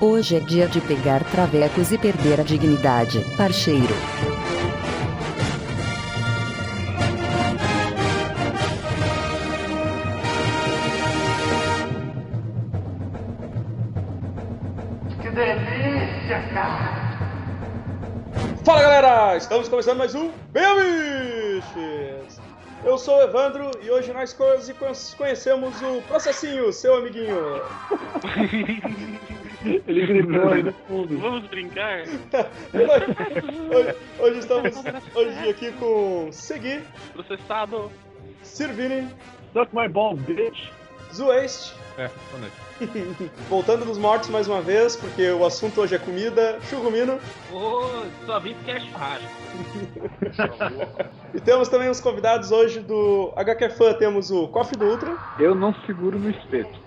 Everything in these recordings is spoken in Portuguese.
Hoje é dia de pegar travecos e perder a dignidade, parceiro. Que delícia, cara! Fala galera, estamos começando mais um Biches! Eu sou o Evandro e hoje nós conhecemos o Processinho, seu amiguinho. Ele gritou aí no fundo. Vamos brincar? hoje, hoje estamos hoje aqui com Segui, Processado. Sirvini, Suck my balls, bitch. Zueste, É, boa noite. voltando dos mortos mais uma vez, porque o assunto hoje é comida, Chugumino, Ô, só vim porque é churrasco. e temos também os convidados hoje do HQ Fã, temos o Coffee do Ultra, Eu não seguro no espeto.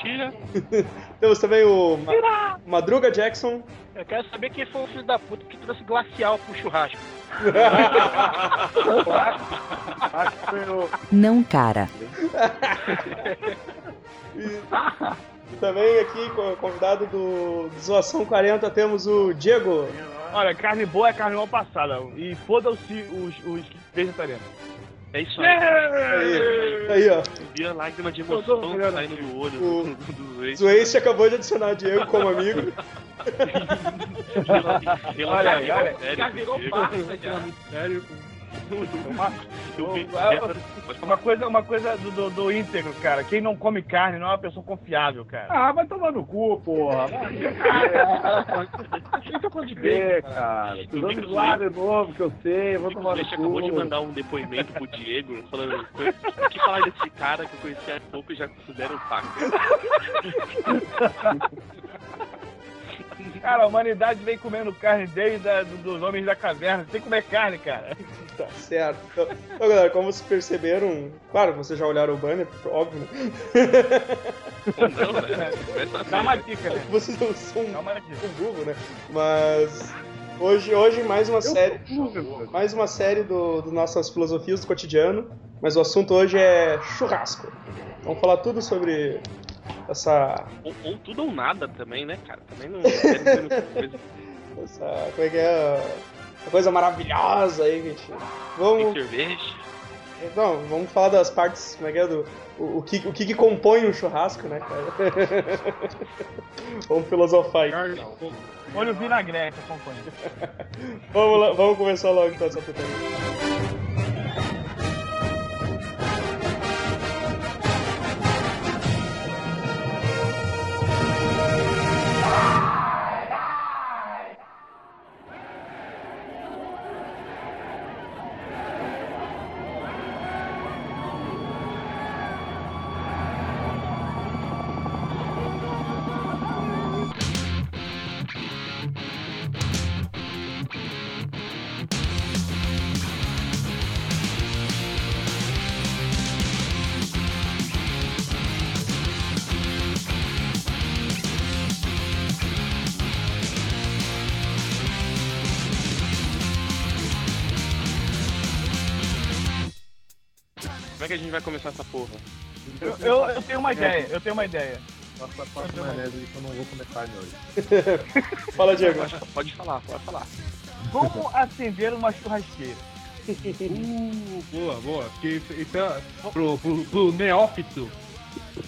Tira. temos também o Ma- Madruga Jackson, Eu quero saber quem foi o filho da puta que trouxe glacial pro churrasco. Acho que foi o. Não, cara. Também aqui, co- convidado do, do Zoação 40, temos o Diego. Olha, carne boa é carne mal passada. E foda-se os, os vegetarianos. É isso aí. Aí, aí ó. Vi a lágrima de emoção saindo do olho O- do, do Zuei. Zueste acabou de adicionar Diego como amigo. Olha olha. sério, Já virou já. Sério. Uma, vi- uma- coisa, uma coisa do, do, do íntegro, cara. Quem não come carne não é uma pessoa confiável, cara. Ah, vai tomar no cu, porra. Fica falando de É, cara. Dando lá de novo que eu sei, vou tomar no Deixa acabou de cu. mandar um depoimento pro Diego falando o que falar desse cara que eu conheci há pouco e já considero um. Cara, a humanidade vem comendo carne desde a, do- dos homens da caverna. Tem que comer carne, cara. Tá certo. Então, então, galera, como vocês perceberam, claro, vocês já olharam o banner, óbvio, não, né? Começa a Dá uma dica, né? Vocês não são Dá uma dica. um burro, né? Mas hoje, hoje mais uma série. Burro, Mais uma série do, do nossas filosofias do cotidiano. Mas o assunto hoje é churrasco. Vamos falar tudo sobre essa. Ou, ou tudo ou nada também, né, cara? Também não quero dizer muita coisa. essa como é que é? Uma coisa maravilhosa aí, gente. Tem Vamos. cerveja. Não, vamos falar das partes, como é que é, do, o, o que, o que, que compõe um churrasco, né, cara? vamos filosofar aí. Olha o vinagrete, acompanha. Vamos lá, vamos começar logo então essa putaria. Gente vai começar essa porra? Eu, eu, eu tenho uma ideia, eu tenho uma ideia. passa maionese aí que eu não vou comer carne hoje. Fala, Diego. Pode, falar, pode falar. Como acender uma churrasqueira? Uh, boa, boa. Porque isso, isso é pro, pro, pro neófito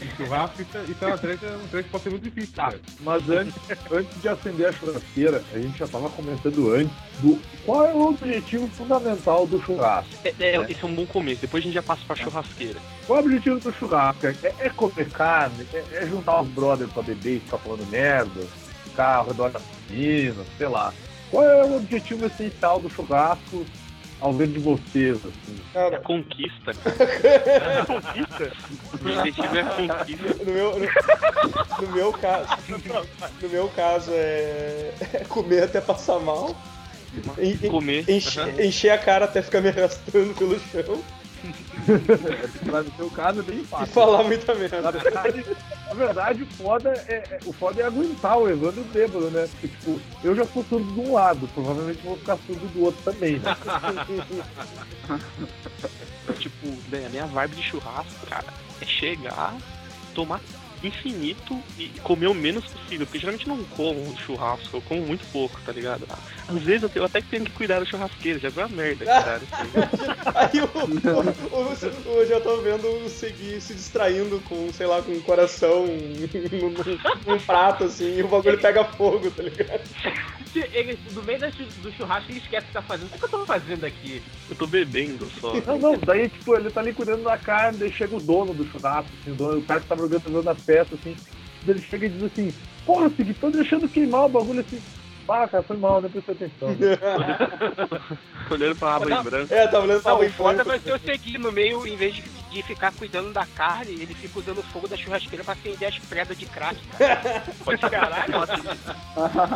em churrasco, é- isso é uma treta, um que pode ser muito difícil, Tá, mas antes, antes de acender a churrasqueira, a gente já tava comentando antes do qual é o objetivo fundamental do churrasco. É, é, esse é um bom começo, depois a gente já passa pra churrasqueira. Qual é o objetivo do churrasco? É, é comer carne? É, é juntar os brothers pra beber e ficar falando merda? Ficar ao redor da piscina, sei lá. Qual é o objetivo essencial do churrasco ao ver de vocês, assim? É Cara, conquista, cara. conquista? O objetivo é a conquista. no meu, no, no meu caso. No meu caso é, é comer até passar mal. En- en- Comer. enche- Aham. encher a cara até ficar me arrastando pelo chão Pra no seu caso é bem e fácil. falar muita Na merda. verdade, na verdade, o foda é, é- o foda é aguentar o Evandro bêbado, né? Porque, tipo, eu já sou surdo de um lado, provavelmente vou ficar surdo do outro também, né? Tipo, bem, a minha vibe de churrasco, cara, é chegar, tomar infinito e comer o menos possível, porque geralmente eu não como churrasco, eu como muito pouco, tá ligado? Às vezes eu, tenho, eu até que tenho que cuidar da churrasqueira, já viu a merda, caralho. Aí o, o, o, o- eu já tô vendo o Segui se distraindo com, sei lá, com um coração num, prato, assim, e o bagulho pega fogo, tá ligado? Ele, no meio do churrasco, ele esquece o que tá fazendo. O que eu tô fazendo aqui? Eu tô bebendo só. Não, não, daí, tipo, ele tá ali cuidando da carne, daí chega o dono do churrasco, assim, o, dono, o cara que tava organizando a peça, assim, ele chega e diz assim, porra, Segui, tô deixando queimar o bagulho assim. Ah, cara, foi mal, não prestei atenção. Olhando pra aba em branco. É, tá olhando pra o em foda branco. vai ser eu seguir no meio, em vez de, de ficar cuidando da carne, ele fica usando o fogo da churrasqueira pra acender as predas de crack. Pô, caralho,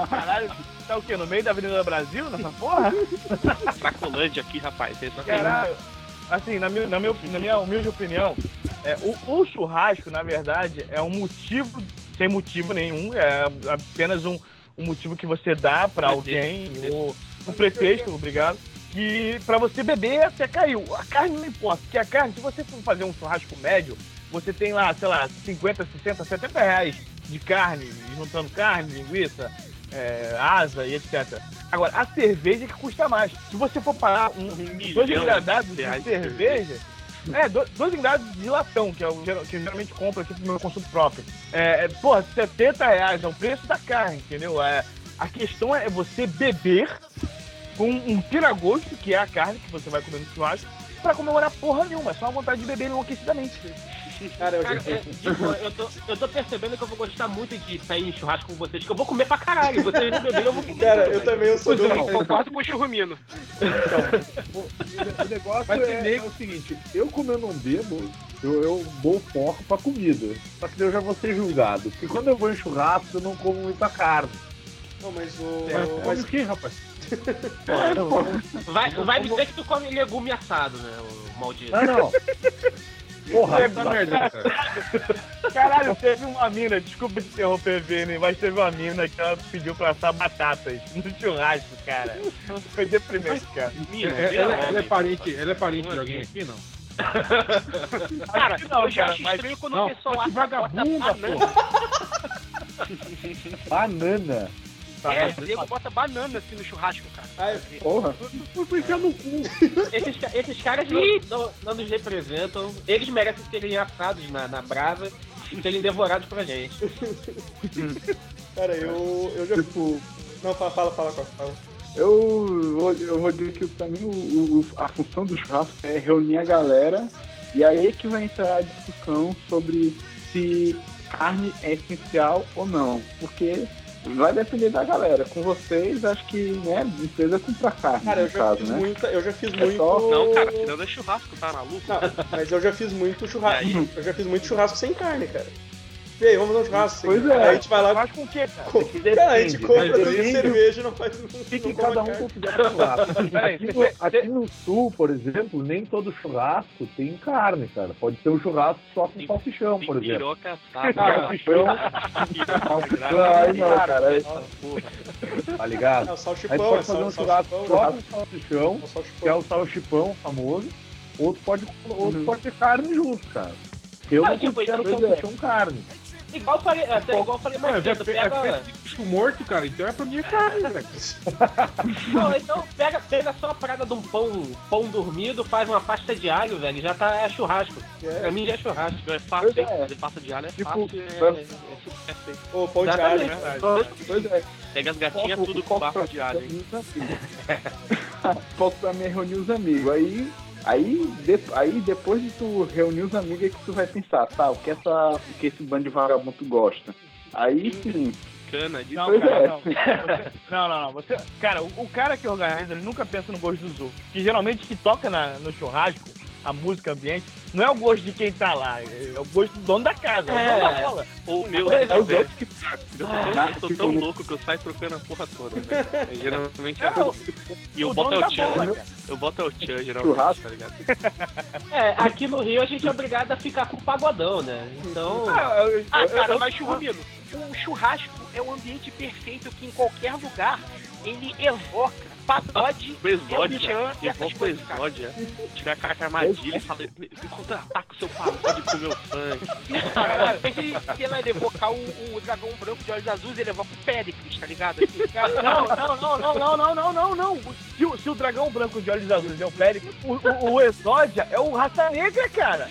caralho, tá o quê? No meio da Avenida Brasil, nessa porra? Cracolândia aqui, rapaz. Aqui. Caralho. Assim, na minha, na minha, na minha humilde opinião, é, o, o churrasco, na verdade, é um motivo, sem motivo nenhum, é apenas um, um motivo que você dá pra alguém, ou um pretexto, obrigado, que pra você beber até caiu. A carne não importa, porque a carne, se você for fazer um churrasco médio, você tem lá, sei lá, 50, 60, 70 reais de carne, juntando carne, linguiça, é, asa e etc. Agora, a cerveja que custa mais. Se você for parar um, dois engradados de de cerveja, é, do- dois engradados de latão, que, é o, que eu geralmente compro aqui pro meu consumo próprio. É, é, porra, 70 reais é o preço da carne, entendeu? É, a questão é você beber com um tiragosto, que é a carne que você vai comer no churrasco, pra comemorar porra nenhuma. É só a vontade de beber enlouquecidamente. Cara, eu Cara, já... é, tipo, eu, tô, eu tô percebendo que eu vou gostar muito de sair em churrasco com vocês, que eu vou comer pra caralho. Vocês vão beber, eu vou comer. Cara, eu também eu sou do... Eu concordo com o churrumino. O negócio Vai ter é, é o seguinte, eu como eu não bebo, eu, eu dou foco pra comida. Só que eu já vou ser julgado. Porque quando eu vou em churrasco, eu não como muita carne. Não, mas o... Mas Mas o que, rapaz? Vai, vai dizer que tu come legume assado, né, o maldito. Não, não. Porra, Puta merda, cara. Caralho, teve uma mina, desculpa te interromper, Vini, mas teve uma mina que ela pediu pra assar batatas no churrasco, cara. Foi deprimente, cara. Mina, É, ela, ela é parente, ela é parente de alguém aqui, não? Cara, não, eu já acho mas- estranho quando Não, o pessoal que assa vagabunda, bota banana. banana. É, o nego bota banana assim no churrasco, cara. Ah, é- Porra. Fui enfiar no cu. Esses, esses caras não, não- não nos representam. Eles merecem serem assados na, na brasa e serem devorados pra gente. Cara, eu, eu já... Tipo, Não, fala, fala, fala, fala. Eu vou, eu vou dizer que pra mim o, o- a função do churrasco é reunir a galera e aí é que vai entrar a discussão sobre se carne é essencial ou não. Porque vai depender da galera. Com vocês, acho que né, não precisa comprar carne, Cara, eu no já caso, fiz né? muita... Eu já fiz É muito... só- Não, cara, tirando é churrasco, tá maluco? Não, mas eu já fiz muito churrasco. Eu já fiz muito churrasco sem carne, cara. E aí, vamos fazer um churrasco Pois é. Aí a gente vai lá... Faz com o quê, cara? Co... Cara, a gente compra duas cerveja e não faz... Não, Fica não em cada um com o que der Aqui no, aqui no sul, por exemplo, nem todo churrasco tem carne, cara. Pode ter um churrasco só com salsichão, por exemplo. Salsichão, Ai, não, cara. é- tá ligado? É o Aí salchipão, pode é fazer um churrasco só com salsichão, É que é o salchipão famoso. Outro pode, outro pode ter carne junto, cara. Eu Ah, não tipo, considero é. salsichão carne. Igual eu falei, até igual eu falei mais é, cedo, é pega. festa de bicho morto, cara. Então é pra mim é carne, velho. Não, então pega, pega só a parada de um pão, pão dormido, faz uma pasta de alho, velho, já tá é churrasco. Pra mim já é churrasco. É fácil, Pois é. Fazer pasta de alho é Tipo, fácil. É, é, é? Ô, pão de alho, né? Pois é. Pega as gatinhas tudo com pra- de alho, hein? Foco pra mim é reunir os amigos. Aí, aí, de- aí depois de tu reunir os amigos é que tu vai pensar, tá, o que, essa, o que esse bando de vagabundo gosta. Aí sim. Cana de Não, cara, é. não. Você- não, não, não. Você, cara, o, o cara que organiza, ele nunca pensa no gosto dos outros. Que geralmente que toca na- no churrasco, a música ambiente, não é o gosto de quem tá lá, é o gosto do dono da casa, é, o dono da bola. Ou o meu, É, né, é velho? outros que Eu tão, eu tô tão louco que eu saio trocando a porra toda, velho. É, Geralmente é Não, E eu o boto dono é o Chan, bola, cara. eu boto é o Chan, geralmente, Churrasco. tá ligado? É, aqui no Rio a gente é obrigado a ficar com o pagodão, né? Então. Ah, eu- eu- Ah, eu- cara, eu- mas churrumino, o churrasco é o ambiente perfeito que em qualquer lugar ele evoca pagode, O Exódia, eu vou pro cara. Exódia, tirar a carta armadilha e falar, me contra-ataca o seu pagode com o meu sangue. Cara, lá, ele evocar o, o dragão branco de olhos azuis, ele evoca o Péricles, tá ligado? Assim, cara, Não, não, não, não, não, não, não, não, não. Se, o- se o dragão branco de olhos azuis é o Péricles, o, o, o Exódia é o Raça Negra, cara.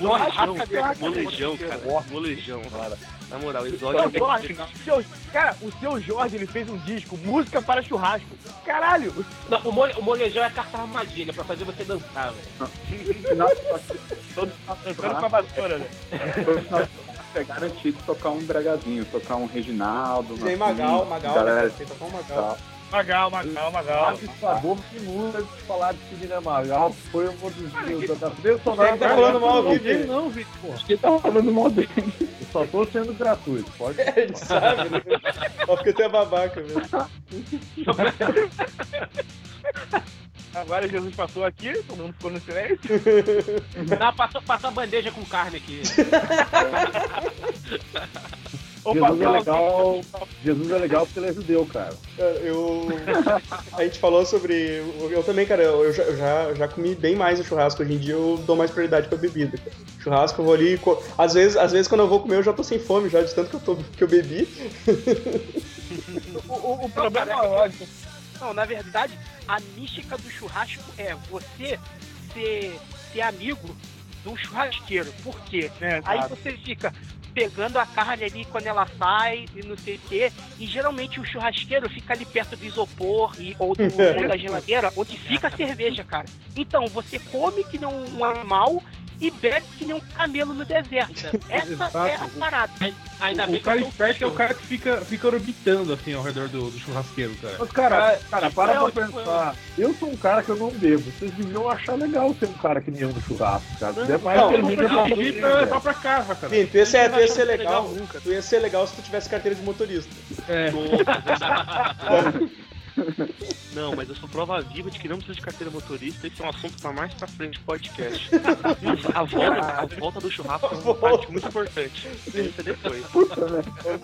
Molejão, molejão, cara. Molejão, cara. Na moral, o Exódia Seu Jorge, seu- cara, o seu Jorge ele fez um disco, música para churrasco. Caralho! Não, o, mole, o molejão é carta armadilha pra fazer você dançar, velho. Todo dançando com a vassoura, né? É garantido tocar um bragazinho, tocar um Reginaldo. Tem uma Magal, Magal, galera, né? Tocar um Magal. Magal, Magal, Magal. Avisador que muda de falar de Sidney Magal foi um dos da trilha sonora. Quem tá falando mal dele? Não, Vitor. pô. Quem tá falando mal dele? Eu só tô sendo gratuito, pode. A gente sabe, né? Só porque tu é babaca mesmo. Agora Jesus passou aqui, todo mundo ficou no silêncio. Não, passou, passou a bandeja com carne aqui. Jesus é legal. Jesus é legal porque ele é judeu, cara. Eu. A gente falou sobre. Eu também, cara, eu já, eu já, já comi bem mais o churrasco. Hoje em dia eu dou mais prioridade pra bebida. Cara. Churrasco eu vou ali. co- Às vezes, às vezes quando eu vou comer eu já tô sem fome, já de tanto que eu, tô, que eu bebi. o, o, o problema é lógico. Não, na verdade, a mística do churrasco é você ser, ser amigo um churrasqueiro. Por quê? É, Aí você fica pegando a carne ali quando ela sai e não sei o quê. E geralmente o churrasqueiro fica ali perto do isopor e, ou, do, ou da geladeira, onde fica a cerveja, cara. Então, você come que nem um animal e bebe que nem um camelo no deserto. Essa é a parada. Ainda O bem que cara esperto é o cara que fica, fica orbitando assim ao redor do, do churrasqueiro, cara. Mas, cara, cara, para eu, pra pensar. Eu sou um cara que eu não bebo. Vocês deviam achar legal ser um cara que nem eu no churrasco, cara. Se der mais Não, Eu pra mim, pra levar pra casa, cara. Sim, tu ia ser, tu ia ser Não legal. ser nunca. Tu ia ser legal se tu tivesse carteira de motorista. É. Não, mas eu sou prova viva de que não precisa de carteira motorista. Esse é um assunto pra mais pra frente do podcast. Mas a volta, a volta do churrasco é uma parte muito importante. Isso é depois.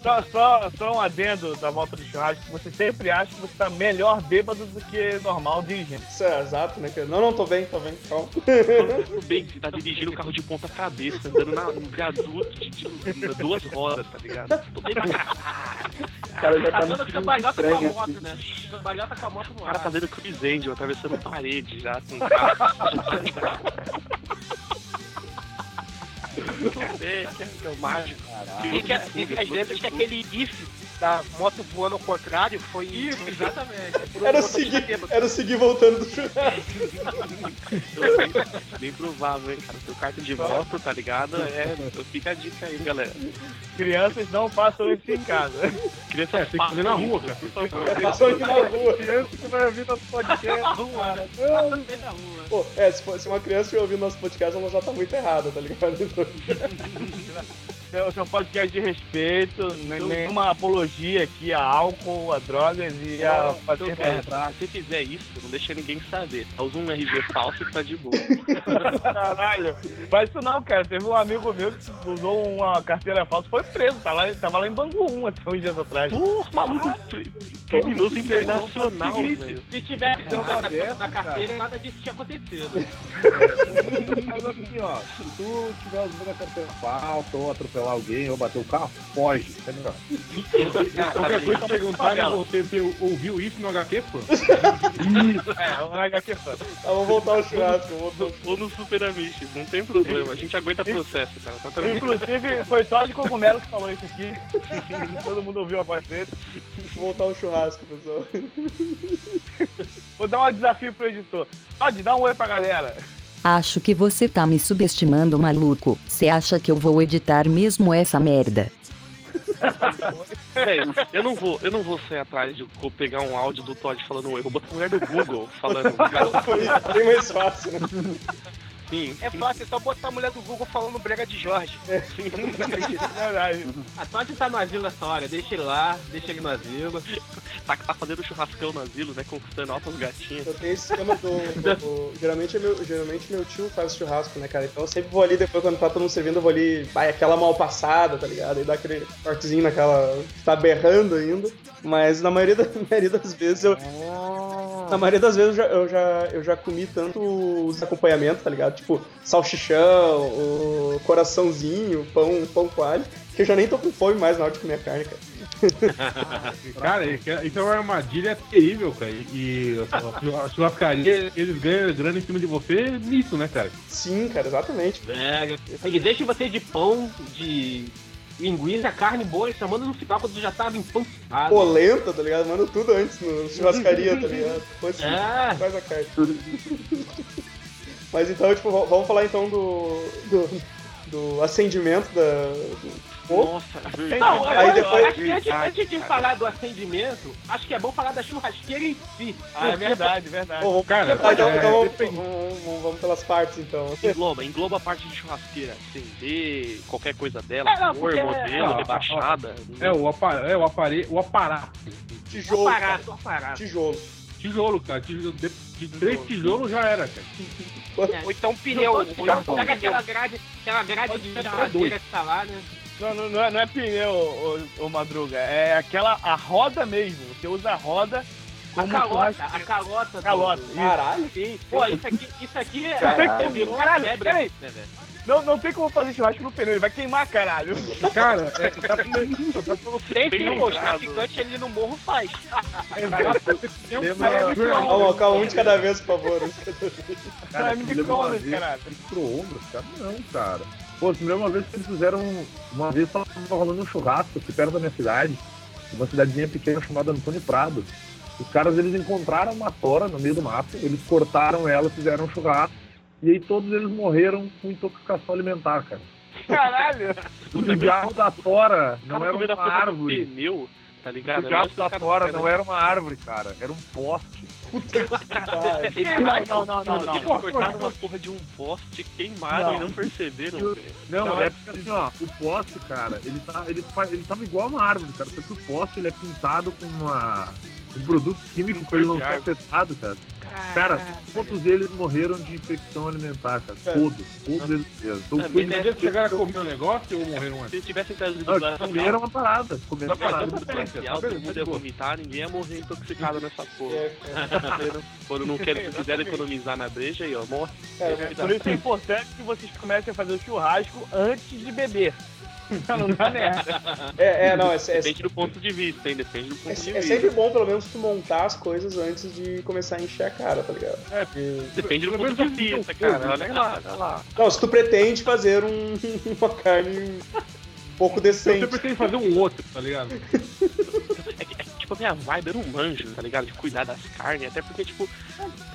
Só, só, só um adendo da volta do churrasco. Você sempre acha que você tá melhor bêbado do que normal dirigindo. Isso é exato, né? Não, não, tô bem, tô bem. Calma. Tudo bem que você tá dirigindo o carro de ponta cabeça, andando na, no viaduto de, de duas rodas, tá ligado? Tô bem pra caralho. O cara já Tá tá no dando filme cambalhota com a estranho, moto, assim. né? Cambalhota com a moto no O cara tá vendo Chris Angel atravessando parede já com carro. É, que é o mágico. Fica, fica as letras que aquele if da moto voando ao contrário foi. Isso, exatamente. Era o seguir, era o seguir voltando do churrasco. Bem provável, hein, cara. Seu carta de moto, tá ligado? É, fica a dica aí, galera. Crianças não façam isso em casa. Criança É, tem que fazer na rua, cara. Por favor. Passou aqui na rua. Criança que vai ouvir nosso podcast. cara. Pô, é, se, for, se uma criança estiver ouvindo nosso podcast, ela já tá muito errada, tá ligado? Então, Seu, seu podcast de respeito, nem- nenhuma apologia aqui a álcool, a drogas e a fazer É, se você fizer isso, não deixa ninguém saber. Usa um RG falso e tá de boa. Caralho, faz isso não, cara. Teve um amigo meu que usou uma carteira falsa, foi preso, tá lá, tava lá em Bangu 1 até uns dias atrás. Porra, maluco, criminoso internacional, velho. Se tivesse na, tá carteira, nada disso tinha acontecido. Mas assim, ó, se tu tiver usando a carteira falsa, ou atropelar alguém, ou bater o carro, foge. É melhor. Qualquer coisa que perguntarem, você, você ouviu isso no HQ, pô? É, o HQ fã. vamos voltar ao churrasco. Voltar... Ou no Super Amish, não tem problema. A gente aguenta processo, cara. Tá. Inclusive, foi só de cogumelo que falou isso aqui. Todo mundo ouviu a voz dele. voltar ao churrasco, pessoal. Vou dar um desafio pro editor. Pode dar um oi pra galera. Acho que você tá me subestimando, maluco. Cê acha que eu vou editar mesmo essa merda? Eu não vou, eu não vou sair atrás de vou pegar um áudio do Todd falando oi. Eu vou botar a mulher do Google falando. Cara, Foi bem mais fácil, né? Sim, É fácil, é só botar a mulher do Google falando brega de Jorge. Verdade. A Todd tá no asilo essa hora, deixa ele lá, deixa ele no asilo. tá, tá fazendo churrascão no asilo, né? Conquistando altas gatinhas. Eu tenho esse esquema do. do- geralmente, é meu, geralmente meu tio faz churrasco, né, cara? Então eu sempre vou ali, depois quando tá todo mundo servindo, eu vou ali, vai aquela mal passada, tá ligado? Aí dá aquele cortezinho naquela. que tá berrando ainda. Mas na maioria, da, na maioria das vezes eu. Na maioria das vezes eu já, eu já, eu já comi tanto os acompanhamentos, tá ligado? Tipo, salchichão, o coraçãozinho, pão, pão coalho, que eu já nem tô com fome mais na hora de comer a carne, cara. Cara, isso é uma armadilha terrível, cara. E a churrascaria, eles ganham grana em cima de você nisso, né, cara? Sim, cara, exatamente. É, ele deixa você de pão, de linguiça, carne boa, só manda no final quando já tava empancado. Polenta, tá ligado? Manda tudo antes no churrascaria, tá ligado? Depois É. faz a carne. Mas então, tipo, vamos falar então do. do, do acendimento da. Nossa, verdade. Não, Aí eu- depois- acho que antes, antes de falar do acendimento, acho que é bom falar da churrasqueira em si. Ah, é verdade, verdade. Cara, tá, então, é, então vamos, vamos- pelas partes então. Engloba, engloba a parte de churrasqueira, acender, qualquer coisa dela, É, não, cor, porque- modelo, Ah, rebaixada. É o, apa é, o aparelho, o aparato. Tijolo. Aparato, aparato. Tijolo. Tijolo, cara. Tijolo, de, de três tijolos já era, cara. Ou então pneu. ou então Pega aquela grade, aquela grade de churrasqueira que tá lá, né? Não, não, não é, não é pneu, ô, ô, Madruga. É aquela a roda mesmo. Você usa a roda A calota, a calota. do- Calota, isso. Caralho. Sim. Pô, isso aqui, isso aqui é, Caralho. é virou uma Caralho, febre, peraí. né, velho? Não, não tem como fazer churrasco no pneu, ele vai queimar, caralho. Cara, é, Tem Bem que o lembrado. traficante ali no morro faz. Calma, calma, um de cada vez, por favor. vez. Cara, uma micro-ondas, caralho. micro-ondas, cara? Não, cara. Pô, lembra uma vez que eles fizeram. Uma vez tava rolando um churrasco aqui perto da minha cidade, uma cidadezinha pequena chamada Antônio Prado. Os caras eles encontraram uma tora no meio do mato, eles cortaram ela, fizeram um churrasco, e aí todos eles morreram com intoxicação alimentar, cara. Caralho. O diabo da tora não Cara, era uma árvore. pneu, tá O ligado? diabo da tora não era uma árvore, cara, era um poste. Não, não, não, não, Eles não. cortaram uma porra de um poste, queimaram Não. e não perceberam, velho. Não, Não, é é porque assim, ó, o poste, cara, ele, tá, ele, ele tava igual uma árvore, cara. Só que o poste ele é pintado com uma, um produto químico pra ele não ser afetado, cara. Cara, todos eles morreram de infecção alimentar, cara. Todos, todos eles mesmo. Então, É, foi- eles chegaram a comer um negócio ou morreram antes? Se tivessem trazido Não, comeram uma parada. Comeram uma parada. mundo ia vomitar, ninguém ia morrer intoxicado nessa porra. É, Quando não querem, quiseram economizar na breja aí, ó, morre. cara, Por isso é importante que vocês comecem a fazer o churrasco antes de beber. Não dar merda. é, é, não, é, é, Depende do ponto de vista, hein? Depende do é, ponto de é vista. sempre bom, pelo menos, tu montar as coisas antes de começar a encher a cara, tá ligado? Depende do ponto de vista, cara. Olha lá, olha lá. Não, se tu pretende fazer um, uma carne um pouco decente. pretende fazer um outro, tá ligado? É, que- é tipo, a minha vibe eu não manjo, tá ligado? De cuidar das carnes, até porque, tipo,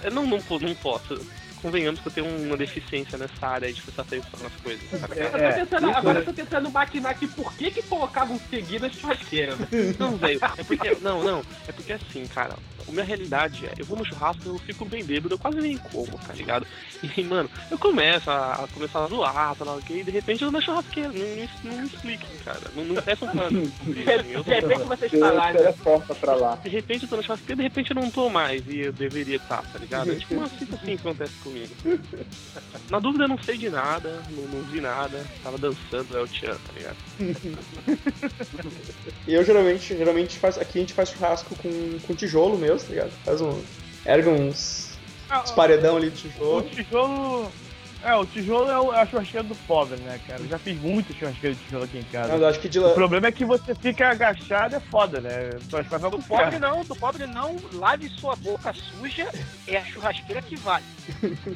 eu não, não, não posso. Convenhamos que eu tenho uma deficiência nessa área de prestar atenção nas coisas, ligado? Eu tô tentando, agora eu tô tentando maquinar aqui por que que colocavam seguida a churrasqueira. Não, velho, é porque. Não, não. É porque assim, cara, a minha realidade é, eu vou no churrasco, eu fico bem bêbado, eu quase nem como, tá ligado? E, mano, eu começo a, a começar a zoar, tá lá, ok? E de repente eu vou na churrasqueira. Não, não, não me expliquem, cara. Não, não peçam. Eu De repente vocês Você falaram. teleporta pra lá. De repente eu tô na churrasqueira, de repente eu não tô mais e eu deveria estar, tá ligado? É tipo uma fita assim que acontece comigo. Na dúvida eu não sei de nada, não, não vi nada, tava dançando El Chan, tá ligado? E eu geralmente, geralmente faz, aqui a gente faz churrasco com, com tijolo mesmo, tá ligado? Faz um. Erga uns, uns paredão ali de O tijolo. É, o tijolo é o- é a churrasqueira do pobre, né, cara? Eu já fiz muito churrasqueira de tijolo aqui em casa. Eu acho que de O problema é que você fica agachado, é foda, né? Do pobre não, do pobre não, lave sua boca suja, é a churrasqueira que vale.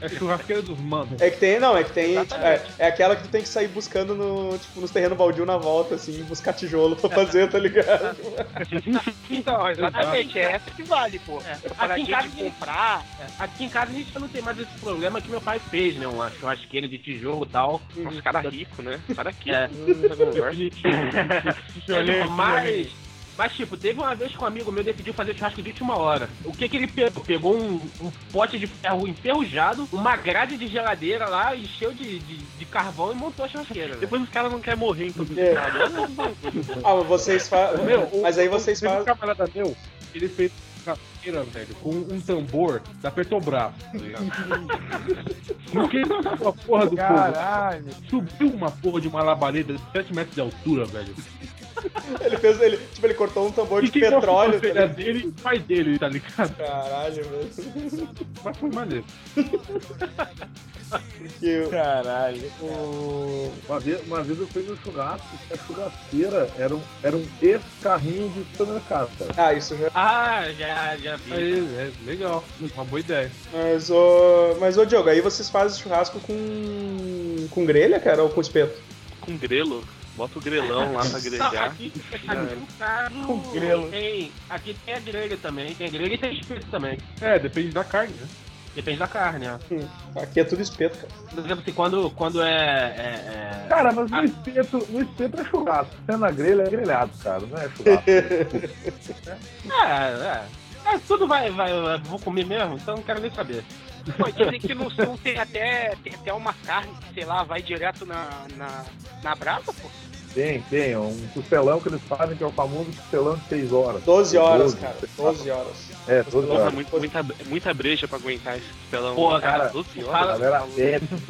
É churrasqueira dos manos. É que tem, não, é que tem. É, é aquela que tu tem que sair buscando no, tipo, nos terrenos baldio na volta, assim, buscar tijolo pra fazer, tá ligado? Então, exatamente, é essa que vale, pô. Aqui em casa, de comprar. aqui em casa a gente já não tem mais esse problema que meu pai fez, né? Uma churrasqueira de tijolo e tal. Nossa, cara rico, né? Cara aqui. É. Mas, mas, tipo, teve uma vez que um amigo meu decidiu fazer churrasco de última hora. O que que ele pegou? Pegou um, um pote de ferro enferrujado, uma grade de geladeira lá, encheu de, de, de carvão e montou a churrasqueira. velho. Depois os caras não querem morrer intoxicados. Ah, mas vocês fazem. Meu, o- Mas aí vocês Teve um fazem. camarada meu, ele fez churrasqueira, velho, com um tambor da Petrobras, tá ligado? No que a porra do Caralho. subiu uma porra de uma labareda de 7 metros de altura, velho. Ele fez, ele, tipo, ele cortou um tambor de quem petróleo. a tá ligado? dele e o pai dele, tá ligado? Caralho, velho. Mas foi maneiro. Que- Caralho. o- Uma vez, uma vez eu fui no churrasco, e a churrasqueira era um, era um ex-carrinho de supermercado, cara. Ah, isso já. Ah, já, já vi. Aí, é legal. Uma boa ideia. Mas, ô. Mas, ô, Diogo, aí vocês fazem churrasco com. com grelha, cara, ou com espeto? Com grelo. Bota o grelão lá pra grelhar. aqui, aqui no caso, tem, aqui tem a grelha também, tem grelha e tem espeto também. É, depende da carne, né? Depende da carne, né? Aqui é tudo espeto, cara. Por exemplo, assim, quando, quando é, é, é- Cara, mas no espeto, no espeto é churrasco. Se é na grelha, é grelhado, cara. Não é churrasco. É, é. É, tudo vai, vai, eu vou comer mesmo, então não quero nem saber. Pô, dizem que no sul tem até, tem até uma carne que, sei lá, vai direto na, na, na brasa, pô. Tem, tem. é Um costelão que eles fazem, que é o famoso costelão de 6 horas. 12 horas, 12. cara. 12 horas. É, 12 Porra, horas. muito- muita, muita brecha pra aguentar esse pelão. Pô, cara, 12 A horas. galera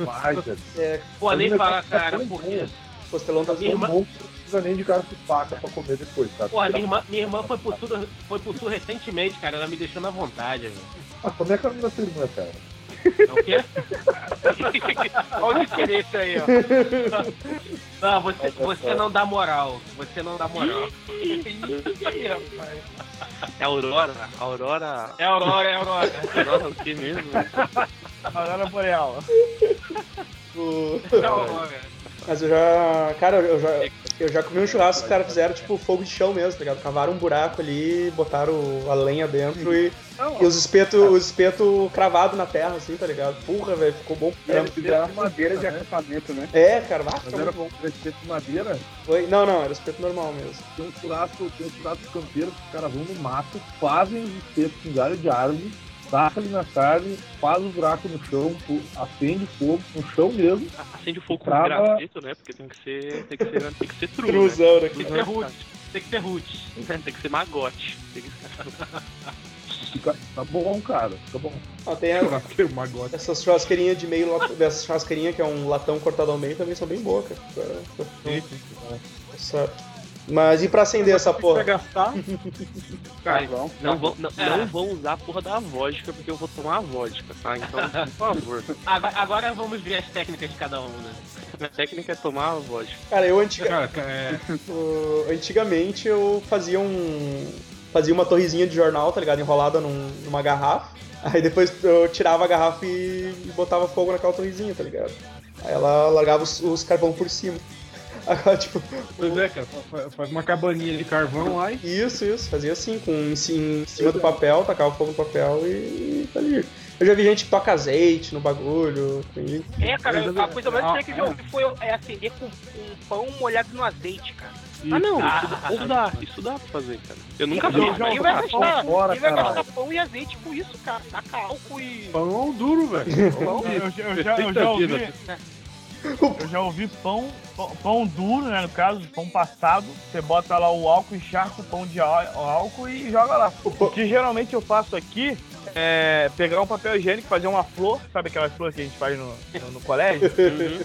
faz, cara. É, Pô, nem falar, é cara, porque. costelão tá bom precisa nem de cara de faca pra comer depois, cara. Porra, minha irmã, minha irmã foi, pro sul, foi pro sul recentemente, cara, ela me deixou na vontade, velho. Ah, como é que é o nome da sua irmã, cara? É o quê? Olha o diferença aí, ó. Não, você, você não dá moral. Você não dá moral. Ih, rapaz. É Aurora. Aurora. É Aurora, é Aurora. Aurora o que mesmo? Aurora Boreal. O- É Aurora. Mas eu já. Cara, eu já, eu já comi um churrasco que os caras fizeram tipo fogo de chão mesmo, tá ligado? Cavaram um buraco ali, botaram a lenha dentro e, e os espetos os espeto cravado na terra, assim, tá ligado? Porra, velho, ficou bom. pra Eles fizeram madeira de acampamento, né? É, cara, era muito bom. bom, espeto de madeira. Foi... Não, não, era espeto normal mesmo. Tem um churrasco, tem um churrasco campeiro que os caras vão no mato, fazem os espetos com galho de árvore, taca ali na carne, faz o buraco no chão, acende fogo no chão mesmo. Acende o fogo com Trava- graveto, né? Porque tem que ser. Tem que ser, tem que ser true, né? Cruzão, né? Tem que ser roots. Tem que ser roots. Tem que ser magote. Tem que ser... Fica, tá bom, cara, fica bom. Ó, tem a- essas churrasqueirinhas de meio, dessas churrasqueirinhas que é um latão cortado ao meio também são bem boas, cara. Essa- Mas e pra acender essa porra? gastar, Carvão. Não, vão, não, É. não vão usar a porra da vodka, porque eu vou tomar a vodka, tá? Então, por favor. Agora, agora vamos ver as técnicas de cada um, né? A técnica é tomar a vodka. Cara, eu antiga... cara, cara, é, antigamente eu fazia um. Fazia uma torrezinha de jornal, tá ligado? Enrolada num- numa garrafa. Aí depois eu tirava a garrafa e, e botava fogo naquela torrezinha, tá ligado? Aí ela largava os, os carvão por cima. Agora, tipo, pois é, cara, fa- faz uma cabaninha de carvão lá e Isso, isso. Fazia assim, com em, ci- em cima do papel, tacava fogo no papel e, tá ali. Eu já vi gente que toca azeite no bagulho. Tem gente... É, cara, a coisa mais Ah, estranha que eu já ouvi foi é acender com um pão molhado no azeite, cara. Ah, não, Ah, isso, dá- isso dá, isso dá pra fazer, cara. Eu nunca vi. Eu já Quem vai gastar, fora, vai gastar pão e azeite com isso, cara? Taca álcool e. pão duro, velho. Eu, já- eu já, eu já ouvi. Eu já ouvi pão, pão, pão duro, né? No caso, pão passado. Você bota lá o álcool, encharca o pão de álcool e joga lá. O que geralmente eu faço aqui é pegar um papel higiênico, fazer uma flor, sabe aquelas flores que a gente faz no, no, no colégio?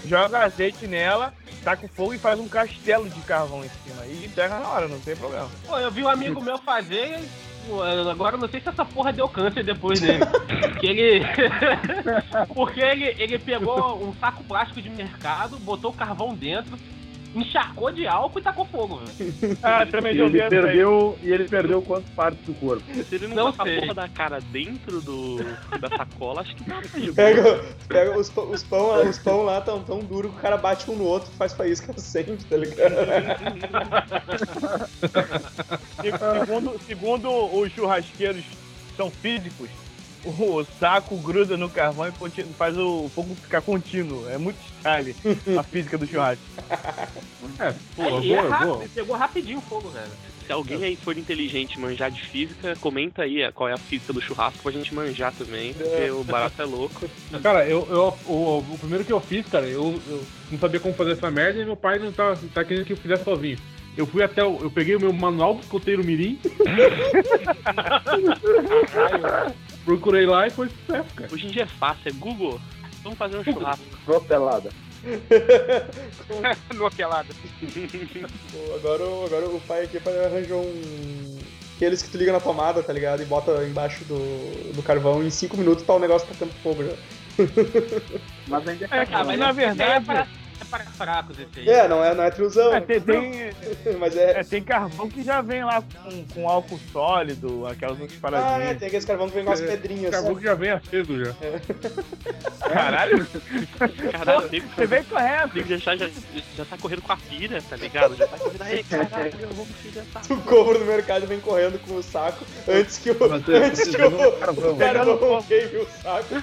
Joga azeite nela, taca o fogo e faz um castelo de carvão em cima. E pega na hora, não tem problema. Pô, eu vi um amigo meu fazer. Pô, Agora eu não sei se essa porra deu câncer depois dele. Porque ele. Porque ele, ele pegou um saco plástico de mercado, botou carvão dentro, encharcou de álcool e tacou fogo, velho. Ah, também E ele aí. perdeu, e ele perdeu quantas partes do corpo? Se ele não, Não botar a porra da cara dentro do, da sacola, acho que dá de. Pega, pega os, pão- os pão, os pão lá tão tão duro que o cara bate um no outro e faz faísca sempre, tá ligado? Se- Segundo, segundo os churrasqueiros que são físicos, o saco gruda no carvão e conti- faz o fogo ficar contínuo. É muito detalhe a física do churrasco. É, pô, Aí, boa, é rápido, boa. pegou rapidinho o fogo, velho. Se alguém aí for inteligente manjar de física, comenta aí é, qual é a física do churrasco pra gente manjar também, porque o barato é louco. Cara, eu, eu- o, o primeiro que eu fiz, cara, eu, eu não sabia como fazer essa merda e meu pai não tá, tá querendo que eu fizesse sozinho. Eu fui até o. Eu peguei o meu manual do escoteiro Mirim. procurei lá e foi sucesso, cara. Hoje em dia é fácil, é Google. Vamos fazer um churrasco. Propelada. Noquelada. Pô, Agora, o- agora o pai aqui arranjou um. Aqueles que tu liga na tomada, tá ligado? E bota embaixo do, do carvão e em 5 minutos tá o negócio tacando fogo já. Mas ainda É, cara, mas na É verdade. É para fracos esse aí. É, não é, não é. É, tem, tem, Mas é. é, tem carvão que já vem lá com, com álcool sólido, aquelas outras Ah, é, paradinhas. tem aqueles carvão que vem com as pedrinhas. Sabe? que já vem aceso já. Caralho, Caralho, o nego, você vem correto. o nego já, já, já tá correndo com a pira, tá ligado? Já tá correndo, aí, caralho, eu vou me filhar essa Tu compra no mercado e vem correndo com o saco antes que o, é- antes que um o carvão. carvão queime o saco.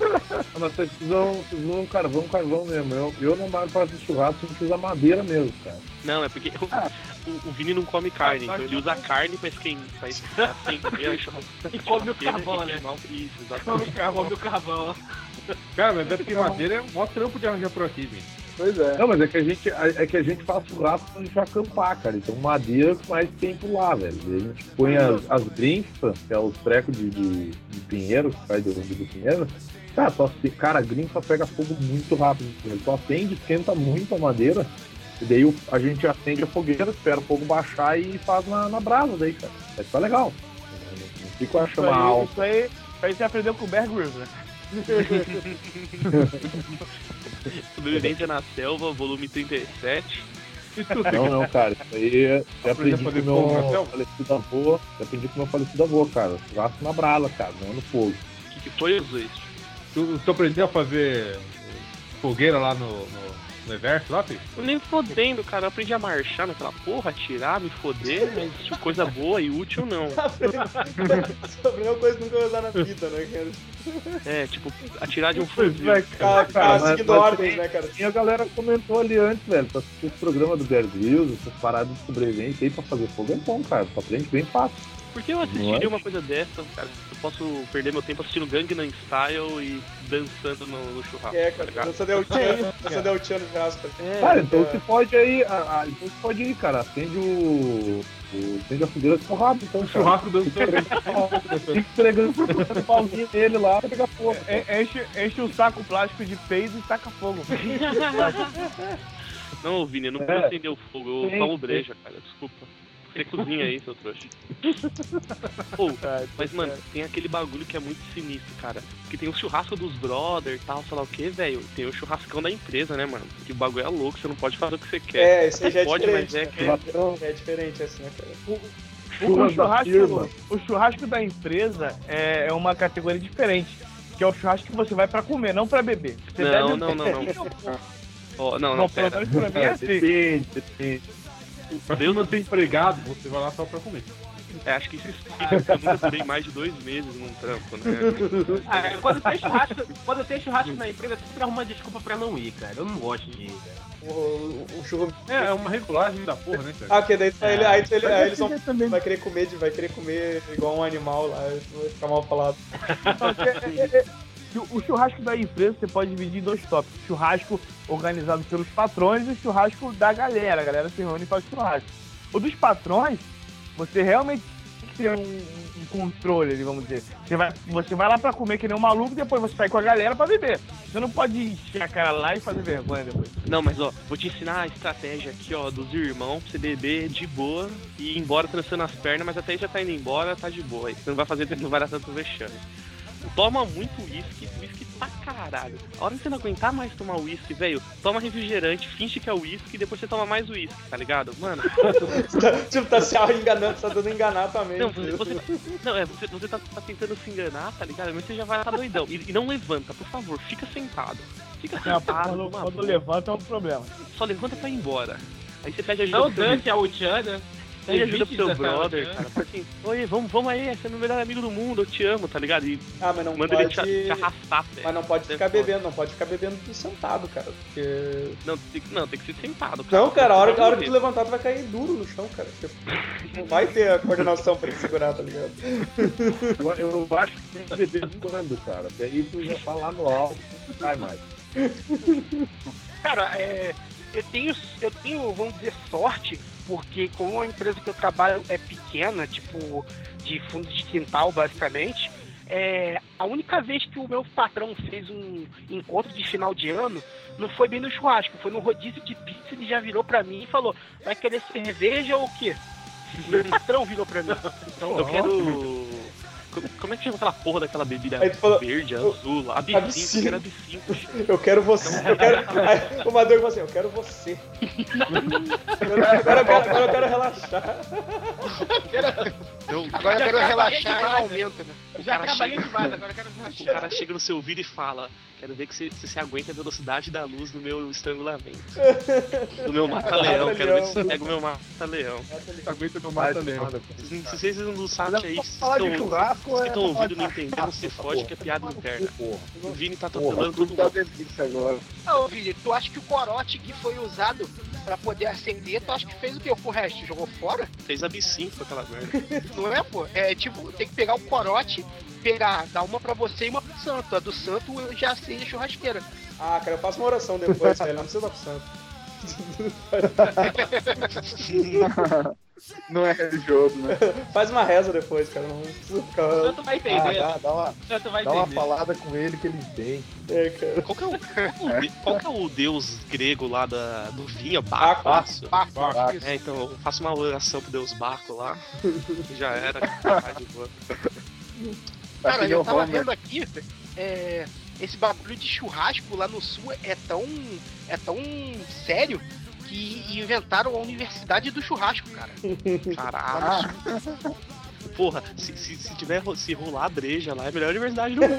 Ah, Mas vocês precisam, um carvão, carvão mesmo. Eu, eu na maior parte do churrasco, a gente usa madeira mesmo, cara. Não, é porque o, o, o Vini não come carne, então ele usa carne pra esquentar, E come o carvão, né? Isso, Come exatamente. o carvão. Cara, mas é porque madeira é mó trampo de arranjar por aqui, velho. Pois é. Não, mas é que a gente, é que a gente faz churrasco quando a gente acampar, cara. Então madeira com mais tempo lá, velho. E a gente põe as, as grinfas, que é os trecos de, de, de pinheiro, que faz do, do pinheiro. Cara, só, se- cara, a grinfa pega fogo muito rápido. Ele só acende, esquenta muito a madeira. E daí a gente acende a fogueira, espera o fogo baixar e faz na, na brasa daí, cara. Vai ficar legal. Não fica a Isso chama aí, alta. isso aí, isso aí você aprendeu com o Bear Grylls, né? Sobrevivência na Selva, volume 37. E tu, Não, não, cara. Isso aí é- eu aprendi com o meu falecido avô. Eu aprendi com o meu falecido avô, cara. Churrasco na brasa, cara, não no fogo. O que, que foi, Luiz? tu, tu aprendeu a fazer fogueira lá no, no, no exército lá, filho? Eu nem fodendo, cara. Eu aprendi a marchar naquela porra, atirar, me foder, mas tipo, coisa boa e útil não. Sobre uma coisa que nunca vai usar na vida, né, cara? É, tipo, atirar de um fuzil. é, Ficar, mas- seguindo tem- né, cara? E a galera comentou ali antes, velho, pra assistir esse programa do Bear Grylls, essas paradas de sobrevivência aí pra fazer fogo é bom, cara. Tu aprende bem fácil. Por que eu assistiria é? uma coisa dessa, cara? Eu posso perder meu tempo assistindo Gangnam Style e dançando no, no churrasco. É, tá cara. ligado? Dança Del Tchan, dança Del Tchan no churrasco. cara. É, Cara, então é. você pode aí, a, a- então você pode ir, cara. Acende o. o acende a fogueira com rápido, então, cara. Churrasco dançando. Fica esfregando o pauzinho dele lá pra pegar fogo. En- Enche, enche o saco plástico de peido e taca fogo. Não, Vini, eu não É. vou acender o fogo, eu Sim, tomo breja, cara, desculpa. Você cozinha aí, seu trouxa. Pô, mas, mano, tem aquele bagulho que é muito sinistro, cara. Que tem o churrasco dos brother e tal, sei lá o que, velho. Tem o churrascão da empresa, né, mano? Que o bagulho é louco, você não pode fazer o que você quer. É, esse aí já é Pode, diferente. mas é né? que- É diferente assim, né, cara? O, firma. churrasco, o churrasco da empresa é, é uma categoria diferente. Que é o churrasco que você vai pra comer, não pra beber. Você Não, não, não, não. não. Ó, não, Não, não, pelo pera. menos pra mim é assim. Depende, depende. Não ter empregado, você vai lá só pra comer. É, acho que isso explica que eu nunca durei mais de dois meses num trampo, né? Ah, é, quando tem churrasco, quando tem churrasco na empresa, sempre arruma desculpa pra não ir, cara. Eu não gosto de ir, cara. O, o, o churro. É, é uma regulagem da porra, né, cara? Ah, porque daí ele, aí, ele, aí eles vão, também vai querer comer, vai querer comer igual um animal lá, vai ficar mal falado. É, é, é, o churrasco da empresa você pode dividir em dois tópicos. Churrasco organizado pelos patrões e o churrasco da galera. A galera se reúne e faz churrasco. O dos patrões, você realmente tem que ter um, um controle vamos dizer. Você vai, você vai lá pra comer que nem um maluco, depois você sai com a galera pra beber. Você não pode encher a cara lá e fazer vergonha depois. Não, mas ó, vou te ensinar a estratégia aqui, ó, dos irmãos pra você beber de boa e ir embora trançando as pernas, mas até já tá indo embora, tá de boa. Você não vai fazer, não vai dar tanto vexame. Toma muito uísque, uísque pra caralho. A hora que você não aguentar mais tomar uísque, velho, toma refrigerante, finge que é uísque e depois você toma mais uísque, tá ligado? Mano, tá, tipo, tá se enganando, tá dando enganar também. não, você, você- não, é, você, você tá, tá tentando se enganar, tá ligado? Mas você já vai estar doidão. E, e não levanta, por favor, fica sentado. Fica Não, sentado, quando, levanta é um problema. só levanta pra ir embora. Aí você pede ajuda Não dance a Uchana. Pede ajuda pro seu brother, Uchana. cara. Assim, oi, vamos, vamos aí, você é meu melhor amigo do mundo, eu te amo, tá ligado? E Ah, mas não manda pode. ele te, te arrastar, velho. Mas não pode ficar foda. bebendo, não pode ficar bebendo sentado, cara. Porque. Não, tem, que- não, tem que ser sentado, cara. Não, cara, a hora, a hora que Você tu levantar, tu vai cair duro no chão, cara. Porque Não vai ter a coordenação pra te segurar, tá ligado? Eu, eu acho que tem que beber quando, cara. Aí tu já tá lá no alto, não cai mais. Cara, é, eu tenho, eu tenho, vamos dizer, sorte, porque como a empresa que eu trabalho é pequena, tipo, de fundo de quintal, basicamente, é, a única vez que o meu patrão fez um encontro de final de ano não foi bem no churrasco, foi no rodízio de pizza. Ele já virou pra mim e falou: Vai querer cerveja ou o quê? O meu patrão virou pra mim. Então Eu quero. Como- Como é que chama aquela porra daquela bebida falou- verde, azul? Absinto. Eu quero absinto. Eu quero você. Eu quero... Aí, o Maduro falou assim: Eu quero você. Agora, agora eu quero, agora eu quero relaxar. Não, Agora eu quero relaxar e aumenta, né? o Já cara trabalhei chega- demais, agora eu quero O relaxar. cara chega no seu ouvido e fala: Quero ver que você, se você aguenta a velocidade da luz no meu estrangulamento. Do meu mata-leão. Quero ver se você pega o meu mata-leão. Aguenta meu mata-leão. Se se vocês não sabem aí, Pra vocês falar de churrasco vocês é estão falar ouvindo não entendendo, se essa fode que é piada interna. Porra, O Vini tá atropelando tudo todo tá mundo. Ô, Vini, tu acha que o corote que foi usado pra poder acender, tu acha que fez o quê com o resto? Jogou fora? Fez absinto com aquela merda. Não é, pô? É tipo, tem que pegar o corote, pegar, dar uma pra você e uma pro santo. A do santo já acende a churrasqueira. Ah, cara, eu faço uma oração depois, velho. Não precisa dar pro santo. Não é religioso, né? Faz uma reza depois, cara. Não precisa ficar. Santo vai Ah, entender. dá, dá uma, O Santo vai dá uma entender. falada com ele que ele entende. É, cara. Qual que é o, qual, que é o deus grego lá da, do vinho? Baco? Baco. isso? Baco, Baco. É, então eu faço uma oração pro deus Baco lá. Já era. tá de boa. Cara, eu tava vendo aqui, é, esse bagulho de churrasco lá no sul é tão, é tão sério que inventaram a Universidade do Churrasco, cara. Caralho. Porra, se, se, se tiver se rolar a breja lá, é a melhor universidade do mundo.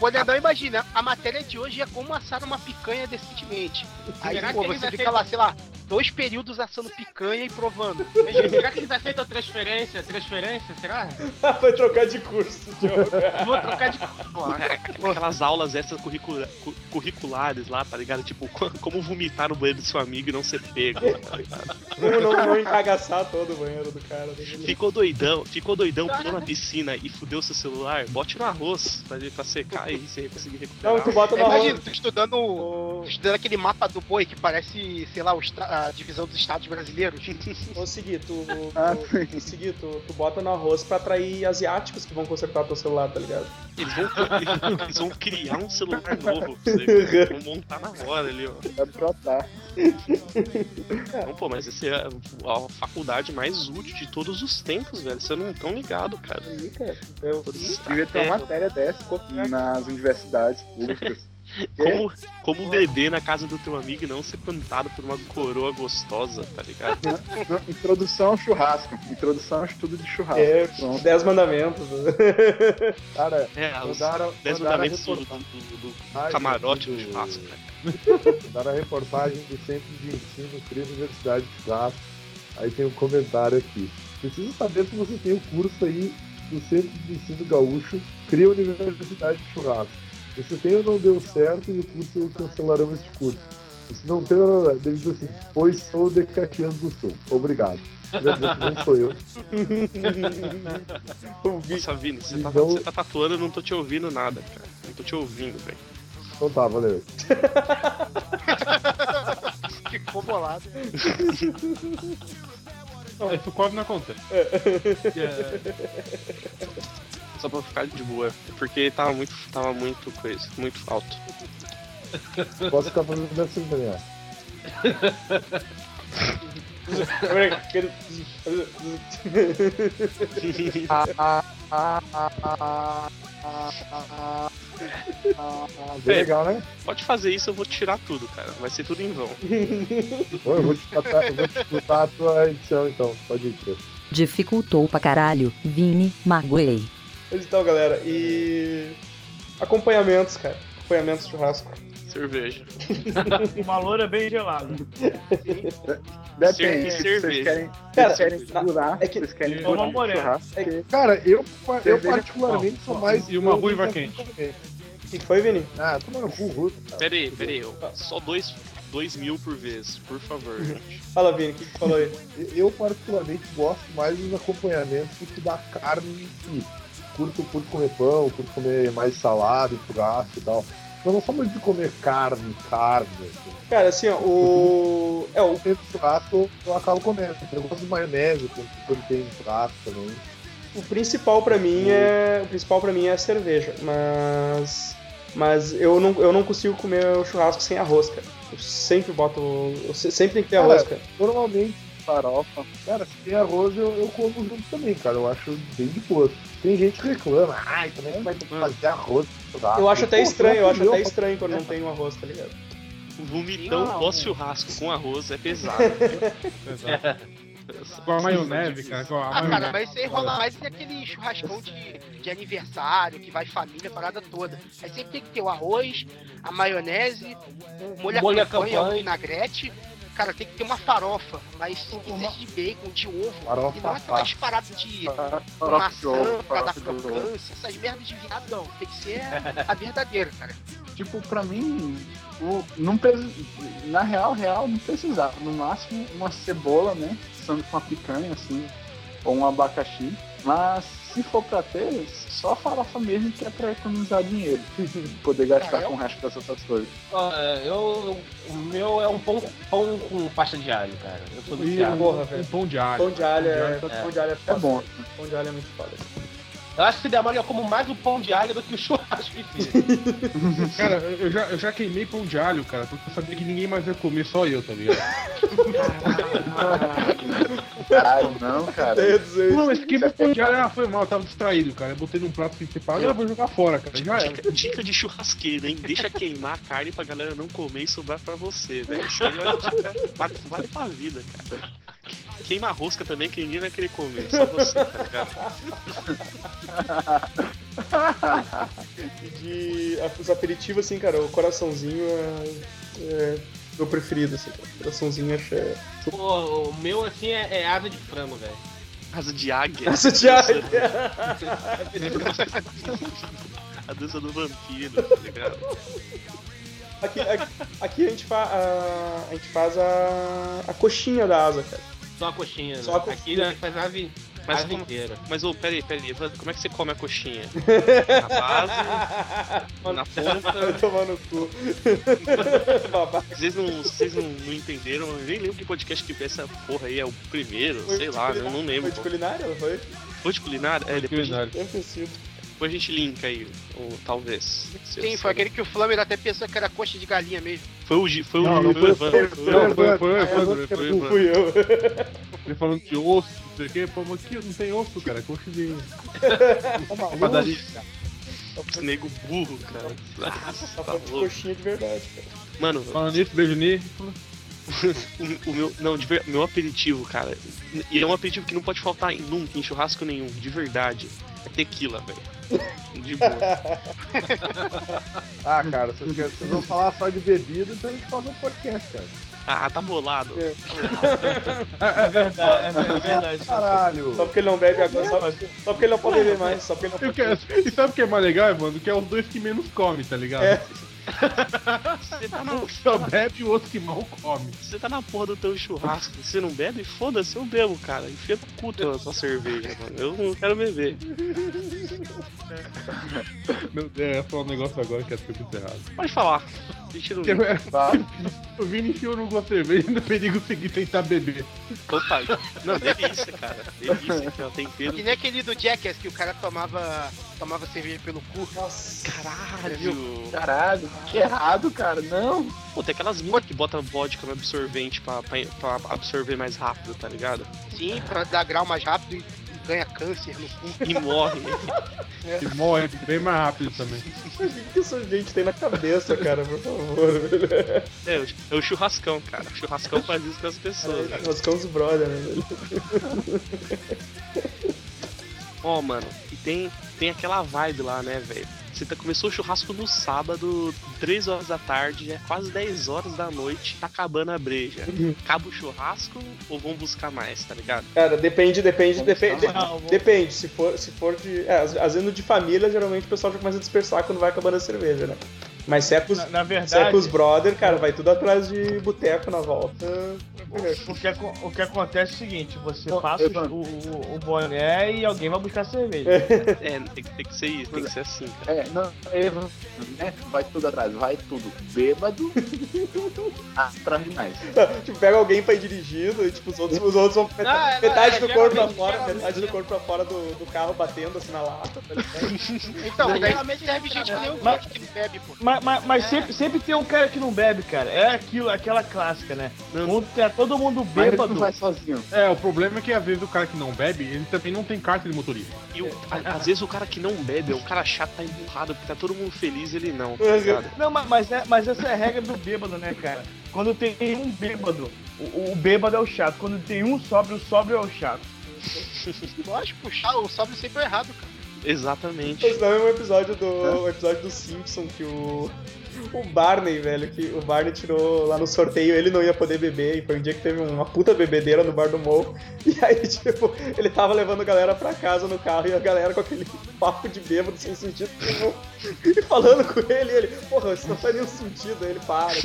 Olha, não imagina, a matéria de hoje é como assar uma picanha decentemente. Aí, Será pô, você fica lá, sei lá, dois períodos assando picanha e provando. Imagina, Será que eles aceitam transferência? Transferência, será? Vai trocar de curso, Diogo. Vou trocar de. Aquelas aulas extracurricula- cu- curriculares lá, tá ligado? Tipo, co- como vomitar no banheiro do seu amigo e não ser pego, tá? Como não, não encagaçar todo o banheiro do cara. né? Ficou doidão, ficou doidão, pulou na piscina e fudeu seu celular, bote no arroz pra, pra secar e você conseguir recuperar. Não, tu bota no Imagina, arroz. tu estudando, Ô, tu estudando aquele mapa do boi que parece, sei lá, o esta- divisão dos estados brasileiros. ô Segui, tu, Ah, tu, Segui, tu, tu bota no arroz pra atrair asiáticos que vão consertar teu celular, tá ligado? Eles vão, eles vão criar um celular novo pra você, vão montar na hora ali, ó. Vai brotar. Não, pô, mas essa é a, a faculdade mais útil de todos os tempos, velho. Você não tão ligado, cara. Aí, cara. Eu, Devia ter uma matéria dessa nas universidades públicas. Como, como beber na casa do teu amigo e não ser cantado por uma coroa gostosa, tá ligado? Não, Introdução ao churrasco. Introdução ao estudo de churrasco. é, Pronto. dez mandamentos. Cara, É, os mandaram, 10 mandaram a mandamentos do, do- do- do camarote do churrasco, né? mandaram a reportagem do Centro de Ensino Cria Universidade de Churrasco. Aí tem um comentário aqui. Preciso saber se você tem o curso aí do Centro de Ensino Gaúcho Cria Universidade de Churrasco. Se você tem ou não deu certo e o curso cancelarão este curso. Se não tem, deve dizer assim, pois sou de Caxias do Sul. Obrigado. Não sou eu. Nossa, Vini, você tá, Então- você tá tatuando, eu não tô te ouvindo nada, cara. Não tô te ouvindo, velho. Então tá, valeu. Ficou bolado. Isso quase não acontece. Só pra ficar de boa. É Porque tava muito, tava muito coisa, muito alto. Posso ficar fazendo assim, Daniel? Bem legal, né? Pode fazer isso, eu vou tirar tudo, cara. Vai ser tudo em vão. Eu vou te botar, eu vou te botar a tua edição então. Pode ir. Dificultou pra caralho. Vini, magoei. Mas então, galera, e. Acompanhamentos, cara. Acompanhamentos de churrasco. Cerveja. Uma loura bem gelada. Depende. Cerveja. Vocês querem, Cara, vocês querem durar, é que- vocês querem Toma durar morena. churrasco, É que- Cara, eu, eu Cerveja- particularmente sou mais. E uma ruiva quente. O que foi, Vini? Ah, toma no cu, Ruto, cara. Pera aí, pera aí. eu- Só dois, dois mil por vez, por favor, gente. Fala, Vini, o que que falou aí? Eu, particularmente, gosto mais dos acompanhamentos do que da carne em si. Curto, curto comer pão, curto comer mais salada, churrasco e tal. Eu não sou muito de comer carne, carne. Assim. Cara, assim, ó, o. É, o. Churrasco eu acabo comendo. Eu gosto de maionese, quando, tem churrasco também. o principal pra mim é. O principal para mim é a cerveja, mas. Mas eu não, eu não consigo comer o churrasco sem arroz, cara. Eu sempre boto. Eu se- sempre tem que ter Cara, arroz, cara. Normalmente, farofa. Cara, se tem arroz, eu, eu como junto também, cara. Eu acho bem de boa. Tem gente que reclama, ai, também não vai ter que fazer arroz. Eu acho até Pô, estranho, eu acho até estranho quando não tem um arroz, tá ligado? O vomitão pós-churrasco com arroz é pesado. Com a maionese, cara. Com a Ah, cara, maionese. mas isso aí rola mais naquele churrascão de, de aniversário, que vai família, a parada toda. Aí sempre tem que ter o arroz, a maionese, o molho, Molho à à campanha, o campanha. vinagrete. Cara, tem que ter uma farofa, mas esquece de bacon, de ovo. Farofa e não aquelas paradas de Farofa de ovo, maçã pra dar crocância, essas merdas de viado, não. Tem que ser a verdadeira, cara. Tipo, pra mim, o, não na real, real, não precisava. No máximo, uma cebola, né? Sendo com uma picanha, assim, ou um abacaxi. Mas, se for pra ter, só farofa mesmo que é pra economizar dinheiro. Poder gastar Ah, eu- com o resto das outras coisas. É, eu, o meu é um pão, pão com pasta de alho, cara. Eu sou Ih, viciado. porra, Um velho. pão de alho. Pão de alho é. Pão de alho Pão de alho é É bom. Pão de alho é muito foda. Eu acho que se der mole, eu como mais o pão de alho do que o churrasco em si. Cara, eu já, eu já queimei pão de alho, cara, porque eu sabia que ninguém mais ia comer, só eu, tá ligado? Caralho, não, cara. Não, mas queimei pão de alho, ah, foi mal, eu tava distraído, cara. Eu botei num prato principal e eu vou jogar fora, cara. Já era. Dica, dica de churrasqueiro, hein? Deixa queimar a carne pra galera não comer e sobrar pra você, velho. Isso aí é uma dica- vale, vale pra vida, cara. Queima a rosca também, que ninguém vai querer comer, só você, tá ligado? E de os aperitivos, assim, cara, o coraçãozinho é, é meu preferido, assim, cara. Coraçãozinho acho é. Pô, o meu, assim, é, é asa de frango, velho. Asa de águia. Asa de águia. A dança do vampiro, tá ligado? Aqui, aqui, aqui a, gente fa, a, a gente faz a, a coxinha da asa, cara. Só a coxinha, né? Só a Aqui a gente faz a ave, Mas ave como- inteira. Mas, ô, peraí, peraí, Evandro, como é que você come a coxinha? Na base, na Vai ponta. tomar no cu. Vocês não, vocês não, não entenderam, eu nem lembro que podcast que essa porra aí é o primeiro, Foi sei de lá, eu não lembro. Foi de culinária, foi? Foi de culinária? É, depois, Culinário. Sido. Depois a gente linka aí, ou talvez. Sim, foi aquele que o Flamer até pensou que era coxa de galinha mesmo. Foi o, foi o, Não, não foi o foi- Evandro. foi- Foi o Não, Evandro. foi, foi, Ah, foi, eu foi, vou- foi, Não fui eu. Ele falando de osso, não sei o que, pô, mas aqui não tem osso, cara, é coxa de Tá padaria. Esse nego burro, cara. Tá Tá falando de coxinha de verdade, cara. Mano, Falando nisso, beijo Ni. o, o meu. Não, de meu aperitivo, cara. E é um aperitivo que não pode faltar em, nunca, em churrasco nenhum, de verdade. É tequila, velho. De boa. Ah, cara, vocês, vocês vão falar só de bebida, então a gente faz um podcast, cara. Ah, tá bolado. É. É verdade, é verdade. Caralho! Só porque ele não bebe agora, só, só porque ele não pode beber mais, só porque ele não pode quero- E sabe o que é mais legal, mano? Que é os dois que menos comem, tá ligado? É. Você tá, na, Um só bebe e o outro que mal come. você tá na porra do teu churrasco. Você não bebe? Foda-se, eu bebo, cara. Enfia no cu tua sua cerveja, mano. Eu não quero beber. Meu Deus, eu ia falar um negócio agora que ia ser muito errado. Pode falar. É- Tá? O Vini enfiou no gosto de cerveja no perigo seguir tentar beber. Opa, não, delícia, cara. Delícia, que é o tempero. Que nem aquele do Jackass que o cara tomava, tomava cerveja pelo cu. Nossa. Caralho. Caralho, que errado, cara. Não. Pô, tem aquelas minas que botam vodka no absorvente pra, pra, pra absorver mais rápido, tá ligado? Sim, pra dar grau mais rápido e, e ganha câncer no cu. E morre. E morre bem mais rápido também. O que que essa gente tem na cabeça, cara, por favor, velho? É, o- é o churrascão, cara. O churrascão faz isso com as pessoas. cara. Nós ficamos brother, né, velho? Ó, mano, e tem, tem aquela vibe lá, né, velho? Você tá, começou o churrasco no sábado, 3 horas da tarde, já é quase 10 horas da noite, tá acabando a breja. Acaba o churrasco ou vão buscar mais, tá ligado? Cara, depende, depende, depende. Depende, se for, se for de. É, às às vezes no de família, geralmente o pessoal já começa a dispersar quando vai acabando a cerveja, né? Mas se é com os, Na, na se é verdade, brother, cara, vai tudo atrás de boteco na volta. o que, o que acontece é o seguinte, você passa o, o, o boné e alguém vai buscar cerveja. É, tem, que- tem que ser isso, tem que ser assim, cara. É, não, Evan, né? Vai tudo atrás, vai tudo bêbado atrás de nós. tipo, pega alguém pra ir dirigindo e tipo, os outros, os outros vão com metade, Não, é, metade é, do corpo pra fora, geralmente- metade do corpo pra fora do, do carro batendo assim na lata, tá? Então, geralmente serve gente que nem o Mas- que bebe, pô. Mas, mas, mas sempre, sempre tem um cara que não bebe, cara. É aquilo, aquela clássica, né? Não. Quando tá todo mundo Mas bêbado. não vai sozinho. É, o problema é que às vezes o cara que não bebe, ele também não tem carta de motorista. E o- a- às vezes o cara que não bebe é um cara chato, tá emburrado, porque tá todo mundo feliz e ele não, tá ligado? Não, mas, mas, é- mas essa é a regra do bêbado, né, cara? Quando tem um bêbado, o, o bêbado é o chato. Quando tem um sóbrio, o sóbrio é o chato. Lógico, puxar o sobe sempre é errado, cara. Exatamente. Esse não é um episódio do. um episódio do Simpson que o. O Barney, velho, que o Barney tirou lá no sorteio, ele não ia poder beber, e foi um dia que teve uma puta bebedeira no bar do Mo. E aí, tipo, ele tava levando a galera pra casa no carro e a galera com aquele papo de bêbado sem sentido nenhum. E falando com ele, ele, porra, isso não faz nenhum sentido. Aí ele para. Aí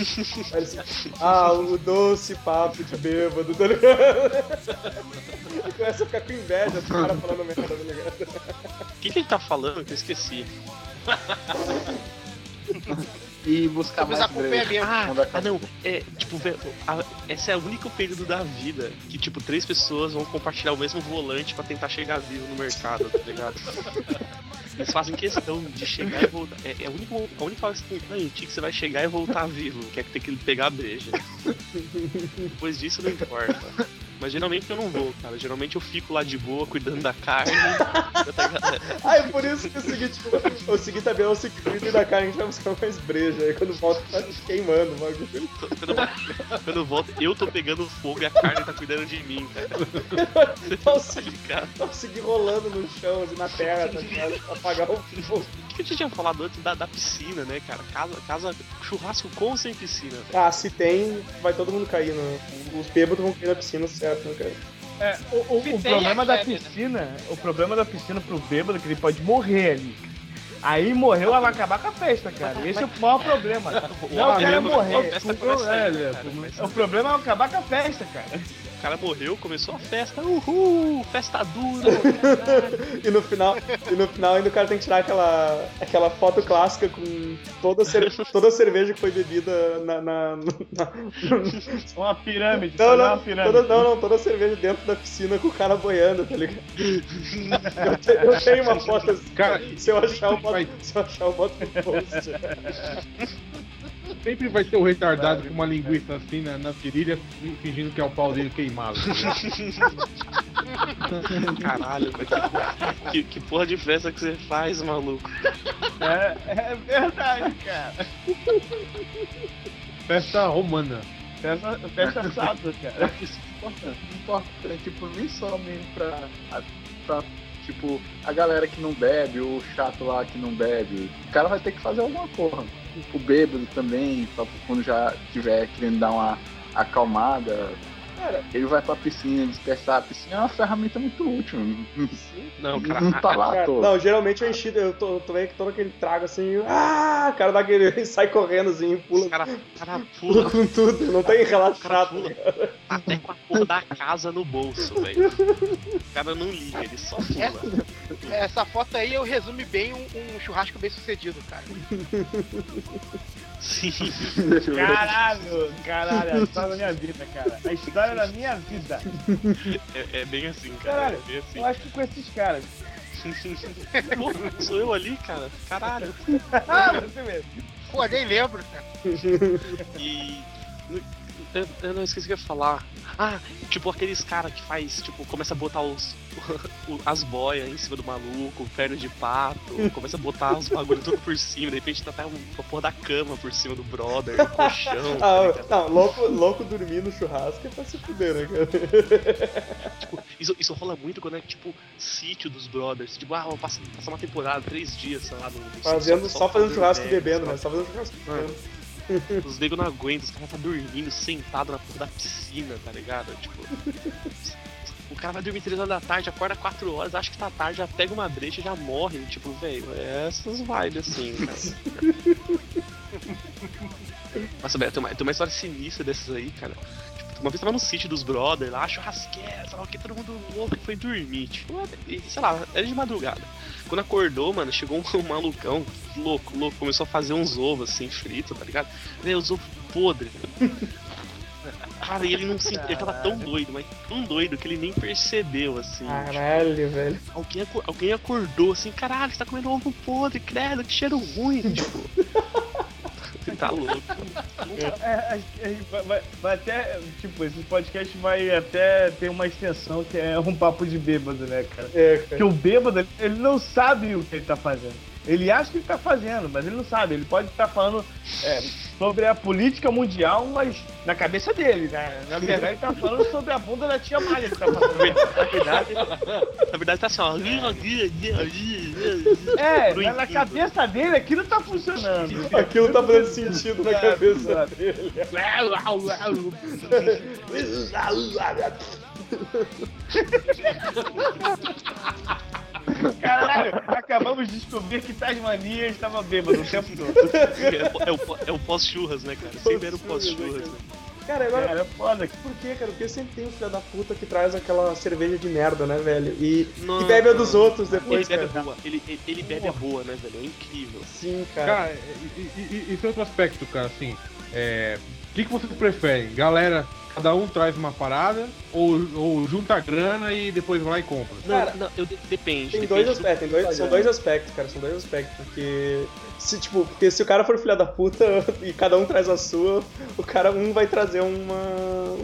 ele assim, ah, o doce papo de bêbado, tá ligado? E começa a ficar com inveja do cara falando merda, tá ligado? O que, que ele tá falando que eu esqueci? E buscar mais a culpa é minha. Ah, ah não, é, tipo, a- essa é o único período da vida que, tipo, três pessoas vão compartilhar o mesmo volante pra tentar chegar vivo no mercado, tá ligado? Eles fazem questão de chegar e voltar. É, é a única, a única hora que que você vai chegar e voltar vivo, que é que tem que pegar a breja. Depois disso não importa. Mas geralmente eu não vou, cara. Geralmente eu fico lá de boa, cuidando da carne. tá? Ah, é por isso que eu segui, tipo, eu segui também o circuito da carne, a gente vai buscar mais breja. Aí quando volta, tá queimando o bagulho. Quando, quando eu volto, eu tô pegando fogo e a carne tá cuidando de mim, cara. Você tá ligado? Eu segui rolando no chão, assim, na terra, tá ligado? Apagar o fogo. O que a gente tinha falado antes da, da piscina, né, cara? Casa, casa, churrasco com ou sem piscina. velho? Ah, se tem, vai todo mundo cair. No... Os bêbados vão cair na piscina, certo, né, cara? É, o, o- o problema é da né? piscina, o problema da piscina pro bêbado é que ele pode morrer ali. Aí morreu, ela vai acabar com a festa, cara. Esse é o maior problema. Não, o cara morrer. é, né, é, o problema é acabar com a festa, cara. O cara morreu, começou a festa. Uhul! Festa dura! E no final, e no final ainda o cara tem que tirar aquela, aquela foto clássica com toda a, cer- toda a cerveja que foi bebida na. na- na- Uma pirâmide, Não, não, uma pirâmide. toda, não, não, toda a cerveja dentro da piscina com o cara boiando, tá ligado? Eu, te- eu tenho uma foto assim, Cara, se eu achar eu boto, se eu achar eu boto no post. Sempre vai ter o retardado com uma linguiça assim na, na virilha, fingindo que é o pau dele queimado. Caralho, que, porra- que, porra de festa que você faz, maluco? É, é verdade, cara. Festa romana. Festa, festa sábado, cara. Isso é importante. Importante, tipo, nem só mesmo pra, pra, tipo, a galera que não bebe, o chato lá que não bebe. O cara vai ter que fazer alguma coisa. O bêbado também, pra quando já tiver querendo dar uma acalmada. Cara, Ele vai pra piscina, dispersar. A piscina é uma ferramenta muito útil. Não, cara, Não tá lá Cara, toa. não, geralmente eu enchi, eu tô, tô vendo que todo aquele trago assim, ah, o cara dá aquele, sai correndo assim, pula, o cara, o cara pula pula com tudo, não tem cara relaxado. pula. até com a porra da casa no bolso, velho. O cara não liga, ele só pula. Essa foto aí eu resume bem um, um churrasco bem sucedido, cara. Sim. Caralho, caralho, a história da minha vida, cara. A história da minha vida. É, é bem assim, cara. Caralho, É bem assim. eu acho que com esses caras. Pô, sou eu ali, cara. Caralho. Ah, você mesmo. Pô, nem lembro, cara. E. Eu, eu não esqueci o que eu ia falar. Ah, tipo aqueles cara que faz, tipo, começa a botar os, as boias em cima do maluco, perna de pato, começa a botar os bagulho tudo por cima, de repente tá até um- uma porra da cama por cima do brother, do colchão. tá Ah, ligado? não, louco, louco dormir no churrasco é pra se fuder, né, cara? Tipo, isso, isso rola muito quando é tipo sítio dos brothers. Tipo, ah, vou passar, passar uma temporada, três dias, sei lá, no, no Fazendo, só fazendo churrasco e bebendo, né? Só fazendo churrasco e bebendo. Os negros não aguentam, os caras tá dormindo sentado na porra da piscina, tá ligado? Tipo. O cara vai dormir 3 horas da tarde, acorda 4 horas, acha que tá tarde, já pega uma brecha e já morre. Tipo, velho, é essas vibes assim, cara. Nossa, velho, tem uma, tem uma história sinistra dessas aí, cara. Tipo, uma vez tava no sítio dos brothers lá, churrasqueira, sei lá o que, todo mundo louco e foi dormir. Tipo, e, sei lá, era de madrugada. Quando acordou, mano, chegou um, malucão, louco, louco, começou a fazer uns ovos assim, fritos, tá ligado? Veio os ovos podres. Cara, e ele não se. Ele tava tão doido, mas tão doido que ele nem percebeu, assim. Caralho, tipo, velho. Alguém, alguém acordou assim, caralho, você tá comendo ovo podre, credo, que cheiro ruim, tipo. Você tá louco. É, a- a gente vai, vai- vai até, tipo, esse podcast vai até ter uma extensão que é um papo de bêbado, né, cara? É, cara. Porque o bêbado, ele- não sabe o que ele tá fazendo. Ele acha que ele tá fazendo, mas ele não sabe. Ele pode estar falando é, sobre a política mundial, mas na cabeça dele, né? Na verdade, ele tá falando sobre a bunda da tia Malha que tá falando. Na verdade, Na verdade tá assim, ó. é, na, na cabeça dele aquilo tá funcionando. Aquilo tá fazendo sentido na cabeça dele. Caralho, acabamos de descobrir que Tasmania estava bêbado o tempo todo. É, o é o pós-churras, né, cara? Sempre era o pós-churras, né? Cara, agora. Cara, é foda. Por quê, cara? Porque sempre tem um filho da puta que traz aquela cerveja de merda, né, velho? E, Não, e bebe a dos outros Ele depois, bebe cara. boa. Ele, ele, ele bebe a boa, né, velho? É incrível. Sim, cara. Cara, e, e, e- é outro aspecto, cara, assim. É. O que, que vocês preferem? Galera, cada um traz uma parada ou, ou junta a grana e depois vai lá e compra? Não, Cara, não, eu, de- depende. Tem depende dois do- aspectos, tem dois- são dois aspectos, cara, são dois aspectos, porque se, tipo, porque se o cara for filha da puta e cada um traz a sua, o cara um vai trazer uma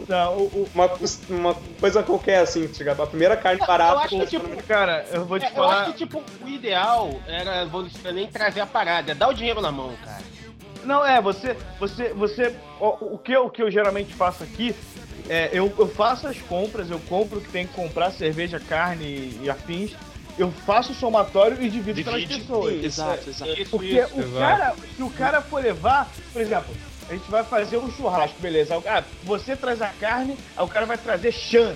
Não, o, o- uma, uma coisa qualquer assim, tá ligado? A primeira carne barata. eu acho que, tipo, cara, eu vou te É, eu falar. acho que, tipo, o ideal era você nem trazer a parada, é dar o dinheiro na mão, cara. Não, é, você. Você. você o, o que eu, o que eu geralmente faço aqui é eu, eu faço as compras, eu compro o que tem que comprar, cerveja, carne e afins. Eu faço o somatório e divido pelas pessoas. Exato, exato. Isso, Porque isso. o Exato. cara, se o cara for levar, por exemplo, a gente vai fazer um churrasco, beleza? Ah, você traz a carne, aí o cara vai trazer chan.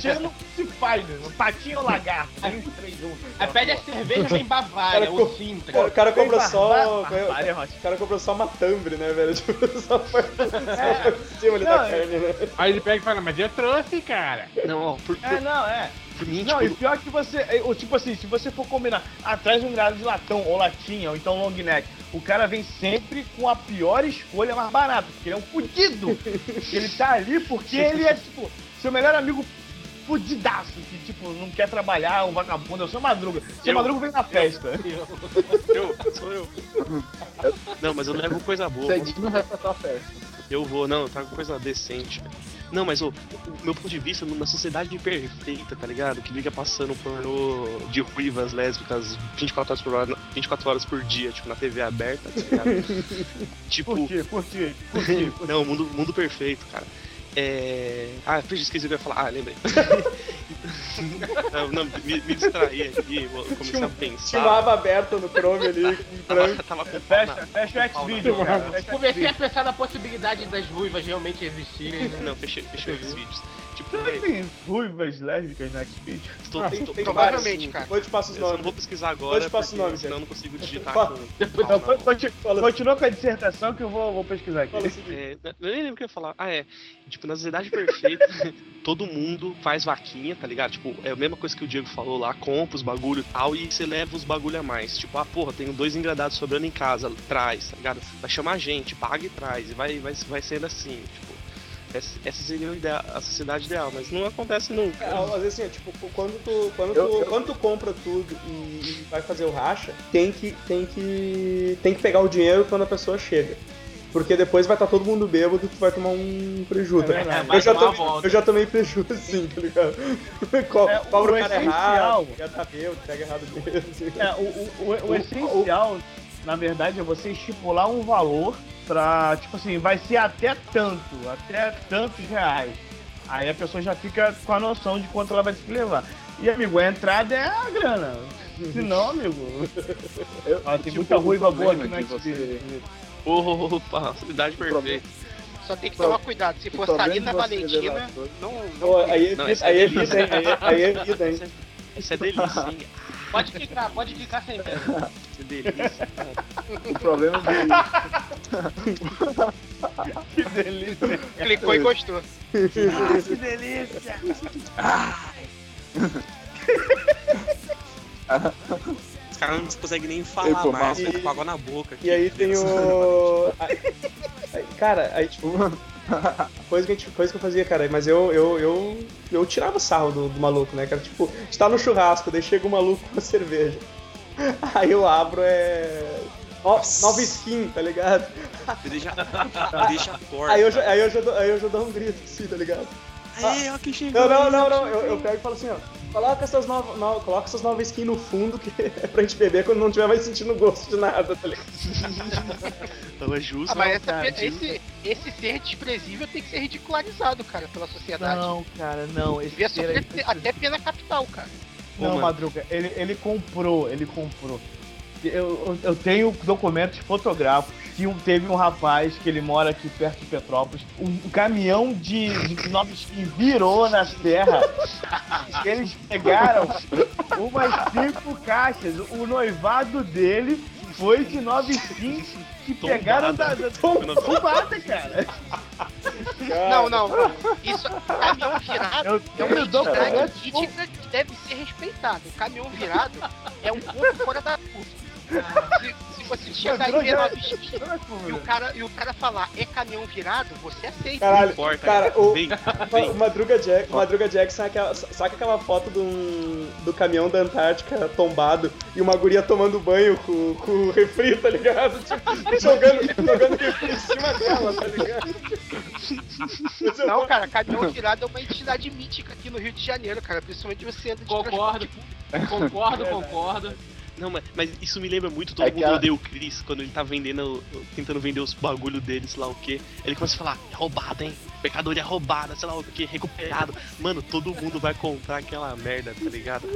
Chan não se faz, né? Patinho ou lagarto. Tem os três juntos. Aí pede a cerveja vem Bavária, Cara, ou co- Sintra. O cara compra só. Bavária. O cara comprou só uma tambre, né, velho? Tipo, só foi, só foi por cima ali Não, da é- carne, né? Aí ele pega e fala, mas eu trouxe, cara. Não, ó, por, por, É, não, é. Mim, Não, tipo, e pior que você. é, ou Tipo assim, se você for combinar, atrás um grado de latão, ou latinha, ou então long neck, o cara vem sempre com a pior escolha mais barata, porque ele é um fudido. ele tá ali porque ele é, tipo, seu melhor amigo fudidaço, que, tipo, não quer trabalhar, um vagabundo, é o seu madruga. Seu Eu- madruga vem na festa. eu, sou eu. Não, mas eu levo coisa boa. Cedinho vai pra tua festa. Eu vou, não, eu trago coisa decente. Não, mas o, o meu ponto de vista, na sociedade perfeita, tá ligado? Que liga passando pornô de ruivas lésbicas 24 horas por, hora, 24 horas por dia, tipo, na TV aberta, tá ligado? tipo, Por quê? Por quê? Por quê? Por quê? não, mundo, mundo perfeito, cara. É. Ah, esqueci o que eu ia falar. Ah, lembrei. não, não, me, me distraí aqui, vou- a pensar. Tinha uma aba aberta no Chrome ali, em branco. Tava, tava com Fecha, fecha o X-Video, cara. Fecha o Comecei a pensar na possibilidade das ruivas realmente existirem. né? Não, fechei, fechei os vídeos. Tipo, Será que tem ruivas lésbicas no X-Video? tô, Tem, tô- tem Provavelmente, cara. Depois eu te passo os Eu só não nomes. vou pesquisar Depois agora, eu te passo o porque nome, senão eu não consigo digitar Fala. com... Não, não. continua, continua com a dissertação que eu vou, vou pesquisar aqui. É, eu nem lembro o que eu ia falar. Ah, é. Tipo, na sociedade perfeita, todo mundo faz vaquinha, tá ligado? Tipo, é a mesma coisa que o Diego falou lá, compra os bagulho e tal, e você leva os bagulho a mais. Tipo, ah, porra, tenho dois engradados sobrando em casa, traz, tá ligado? Vai chamar gente, paga e traz, e vai, vai, vai sendo assim, tipo. Essa, essa seria a sociedade ideal, mas não acontece nunca. É, às vezes assim, ó, tipo, quando tu, quando, Eu- tu, eu- quando tu compra tudo e, e vai fazer o racha, tem que, tem que tem que pegar o dinheiro quando a pessoa chega. Porque depois vai estar todo mundo bêbado e tu vai tomar um prejuízo. É eu, já tomei, volta. eu já tomei prejuízo assim, tá ligado? Co- É, Cobra o o cara essencial- errado, já tá bêbado, pega errado mesmo. É, o, o, o, o essencial, na verdade, é você estipular um valor pra, tipo assim, vai ser até tanto, até tantos reais. Aí a pessoa já fica com a noção de quanto ela vai se levar. E, amigo, a entrada é a grana. Se não, amigo. Ah, tem Tipo, muita ruiva boa aqui no de você-. Opa, sociedade perfeita. Só tem que tomar cuidado. Se for de você Valentina, não. não Pô, aí é Não, é aí é vida, hein? Aí é- é vida, hein? Isso é delícia, hein? Pode clicar, pode clicar sem medo. Que delícia. O problema dele. Que delícia. Clicou e gostou. que delícia. Os caras não conseguem nem Ei, falar pô, mais, fica com água na boca. E aí tem o. Cara, aí tipo. Coisa que, a gente, coisa que eu fazia, cara, mas eu, eu, eu, eu tirava sarro do, do maluco, né, cara? Tipo, a tá no churrasco, daí chega o maluco com a cerveja. Aí eu abro, é. Ó, nova skin, tá ligado? Deixa, deixa porta. Aí eu, já, aí, eu já, dou- aí eu já dou um grito assim, tá ligado? Aí, ó, que chegou. Não, não, não, não. Eu, eu pego e falo assim, ó. Coloca essas novas, no, coloca essas novas skins no fundo que é pra gente beber quando não tiver mais sentindo gosto de nada, tá ligado? É justo. Ah, mas essa- cara, esse, esse ser desprezível tem que ser ridicularizado, cara, pela sociedade. Não, cara, não. Esse Devia sofrer pe- até pena capital, cara. Não, mano. Madruga, ele, ele comprou, ele comprou. Eu, eu, eu tenho documentos fotográficos que um- teve um rapaz que ele mora aqui perto de Petrópolis, um, um caminhão de, de Skin virou na serra. Eles pegaram umas cinco caixas. O noivado dele foi de Nova Skin que pegaram da, da tombada, cara. Não, não. Isso, caminhão virado Eu é uma entidade crítica que deve ser respeitada. O caminhão virado é um ponto fora da curva. Você chegar e ver nove skins e o, cara, e o cara falar é caminhão virado, você aceita. Caralho, importa, cara, o, Vem, o vem. Madruga, Jack, Madruga Jackson aquela, saca aquela foto do, do caminhão da Antártica tombado e uma guria tomando banho com, com o refri, tá ligado? Tipo, jogando, jogando refri em cima dela, tá ligado? Não, cara, caminhão virado é uma entidade mítica aqui no Rio de Janeiro, cara. Principalmente você anda de Concordo, concordo, concordo. Não, mas, mas isso me lembra muito todo É mundo a- odeia o Chris quando ele tá vendendo, tentando vender os bagulho dele, sei lá o que. Ele começa a falar, é roubada, hein? Mercadoria roubada, sei lá o que, recuperado. Mano, todo mundo vai comprar aquela merda, tá ligado?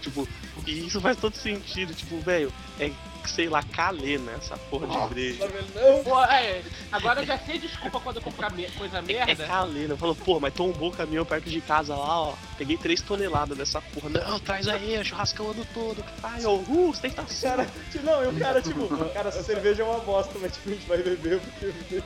tipo, e isso faz todo sentido. Tipo, velho, é, sei lá, calena essa porra de breja. Não, Pô, é, agora eu já sei desculpa quando eu comprar me- coisa É merda. calena. Falou, pô, mas tombou o caminhão perto de casa lá, ó. Peguei 3 toneladas dessa porra. Não, traz aí, é churrascão o ano todo. Ai, ô, uh, ostentação. cara, tipo, não, e o cara, tipo, cara, essa cerveja é uma bosta, mas tipo, a gente vai beber porque.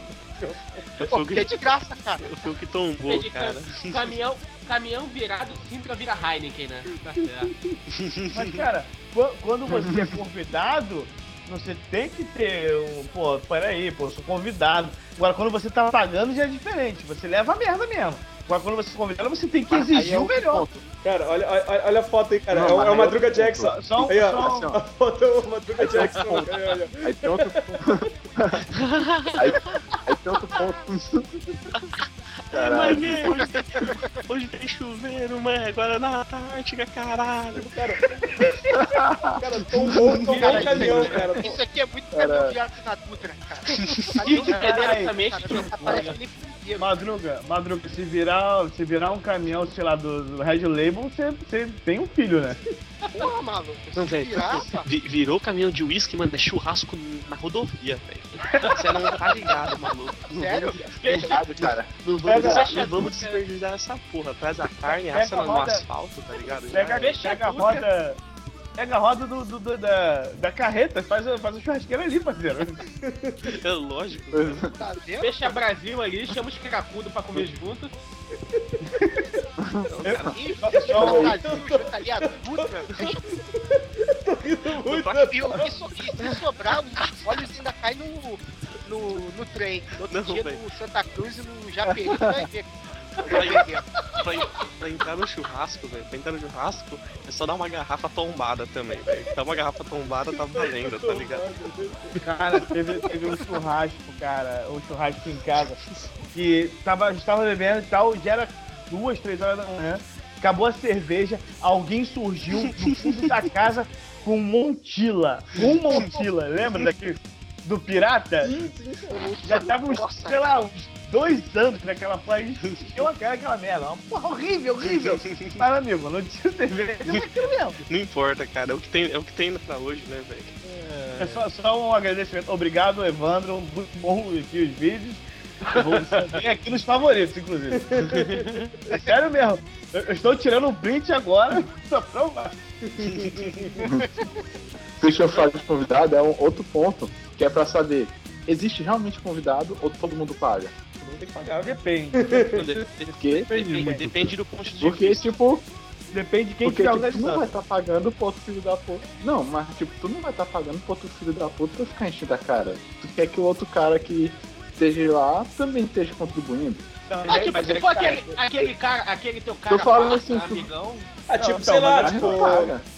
Foi Pô, o porque é que, de graça, cara. foi o que tombou, cara. Caminhão, caminhão virado, Sintra vira Heineken, né? Tá certo. Mas, cara, qu- quando você é convidado, você tem que ter um. Pô, peraí, pô, eu sou convidado. Agora, quando você tá pagando, já é diferente. Você leva a merda mesmo. Agora, quando você é convidado, você tem que Aí exigir é o melhor. ponto. Cara, olha, olha, olha a foto aí, cara. Não, é, o- é o aí Madruga Jackson. Só, só, um- Aí, ó, só- ó. a foto é o Madruga Jackson. olha, olha. Aí tem outro aí, aí tem outro ponto. Mas, Caralho. meu, hoje, tem- hoje tem chuveiro, mano. Agora na Antártica, caralho. Cara, cara tombou, tombou o caminhão, cara. Isso aqui é muito caminhão virado na Dutra, cara. Caminhão peneira virado, também, que Madruga, Madruga, se virar, se virar um caminhão, sei lá, do, do Red Label, você, você tem um filho, né? Porra, maluco. Não, velho, virou caminhão de uísque, mano. É churrasco na rodovia, velho. Você não tá ligado, maluco. Não Sério? Cara. Não vamos, Pega- não vamos desperdiçar essa porra. Traz a carne, assa a no, asfalto, tá ligado? Pega, pega a roda. Pega a roda do, do- do- da, da carreta, faz, faz a churrasqueira ali, parceiro. É lógico. Tá vendo? Fecha Brasil ali, chama os cracudo pra comer junto. Deixa se sobrar, os olhos ainda caem no, no, no trem. No outro Não, dia velho. no Santa Cruz e no Japeri, vai ver. Pra, pra pra entrar no churrasco, velho. Pra entrar no churrasco, é só dar uma garrafa tombada também, velho. Dá uma garrafa tombada, tá valendo, tá ligado? Cara, teve, teve um churrasco, cara, um churrasco em casa, que tava, a gente tava bebendo e tal, já era duas, três horas da manhã, acabou a cerveja, alguém surgiu do fundo da casa com Montila, um Montila, lembra daquele, do pirata? Já tava uns, Nossa, sei lá, uns dois anos naquela porra, e encheu a cara aquela merda, uma porra horrível, horrível. Mas, amigo, não tinha cerveja, é aquilo mesmo. Não importa, cara. É o que tem, é o que tem pra hoje, né, velho? É só, só um agradecimento. Obrigado, Evandro. Muito bom aqui os vídeos. Vem aqui nos favoritos, inclusive. É sério mesmo. Eu, eu estou tirando um print agora pra provar. Deixa eu falar de convidado, é um outro ponto, que é pra saber, existe realmente convidado ou todo mundo paga? Não tem que pagar. Depende. Porque, Depende, depende do ponto de porque vista. tipo, Depende de quem porque tiver tipo, tu não vai estar pagando pro outro filho da puta. Não, mas tipo, tu não vai estar pagando pro outro filho da puta pra ficar enchendo a cara. Tu quer que o outro cara que esteja lá também esteja contribuindo. Não, Ah, tipo, mas se é for que, cara, aquele, aquele cara, aquele teu cara falando parça, assim, tu- amigão. Ah, tipo, Não, sei então, lá, tipo.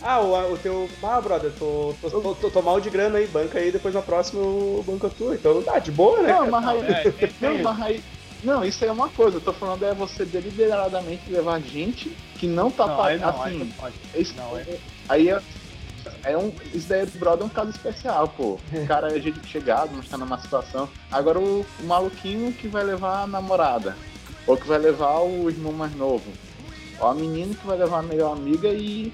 Ah, o, o teu. Ah, brother, tô, tô, tô, tô- tô mal de grana aí, banca aí, depois na próxima eu banco a tua. Então tá, de boa, né? Não, mas aí, é, é, não, mas aí, não, isso aí é uma coisa. Eu tô falando é você deliberadamente levar gente que não tá Não, aí pagando. não, aí Assim, não é- aí é, é um. Isso daí do brother é um caso especial, pô. O cara é gente chegado, mas tá numa situação. Agora o, o maluquinho que vai levar a namorada. Ou que vai levar o irmão mais novo. Ou a menina que vai levar a melhor amiga e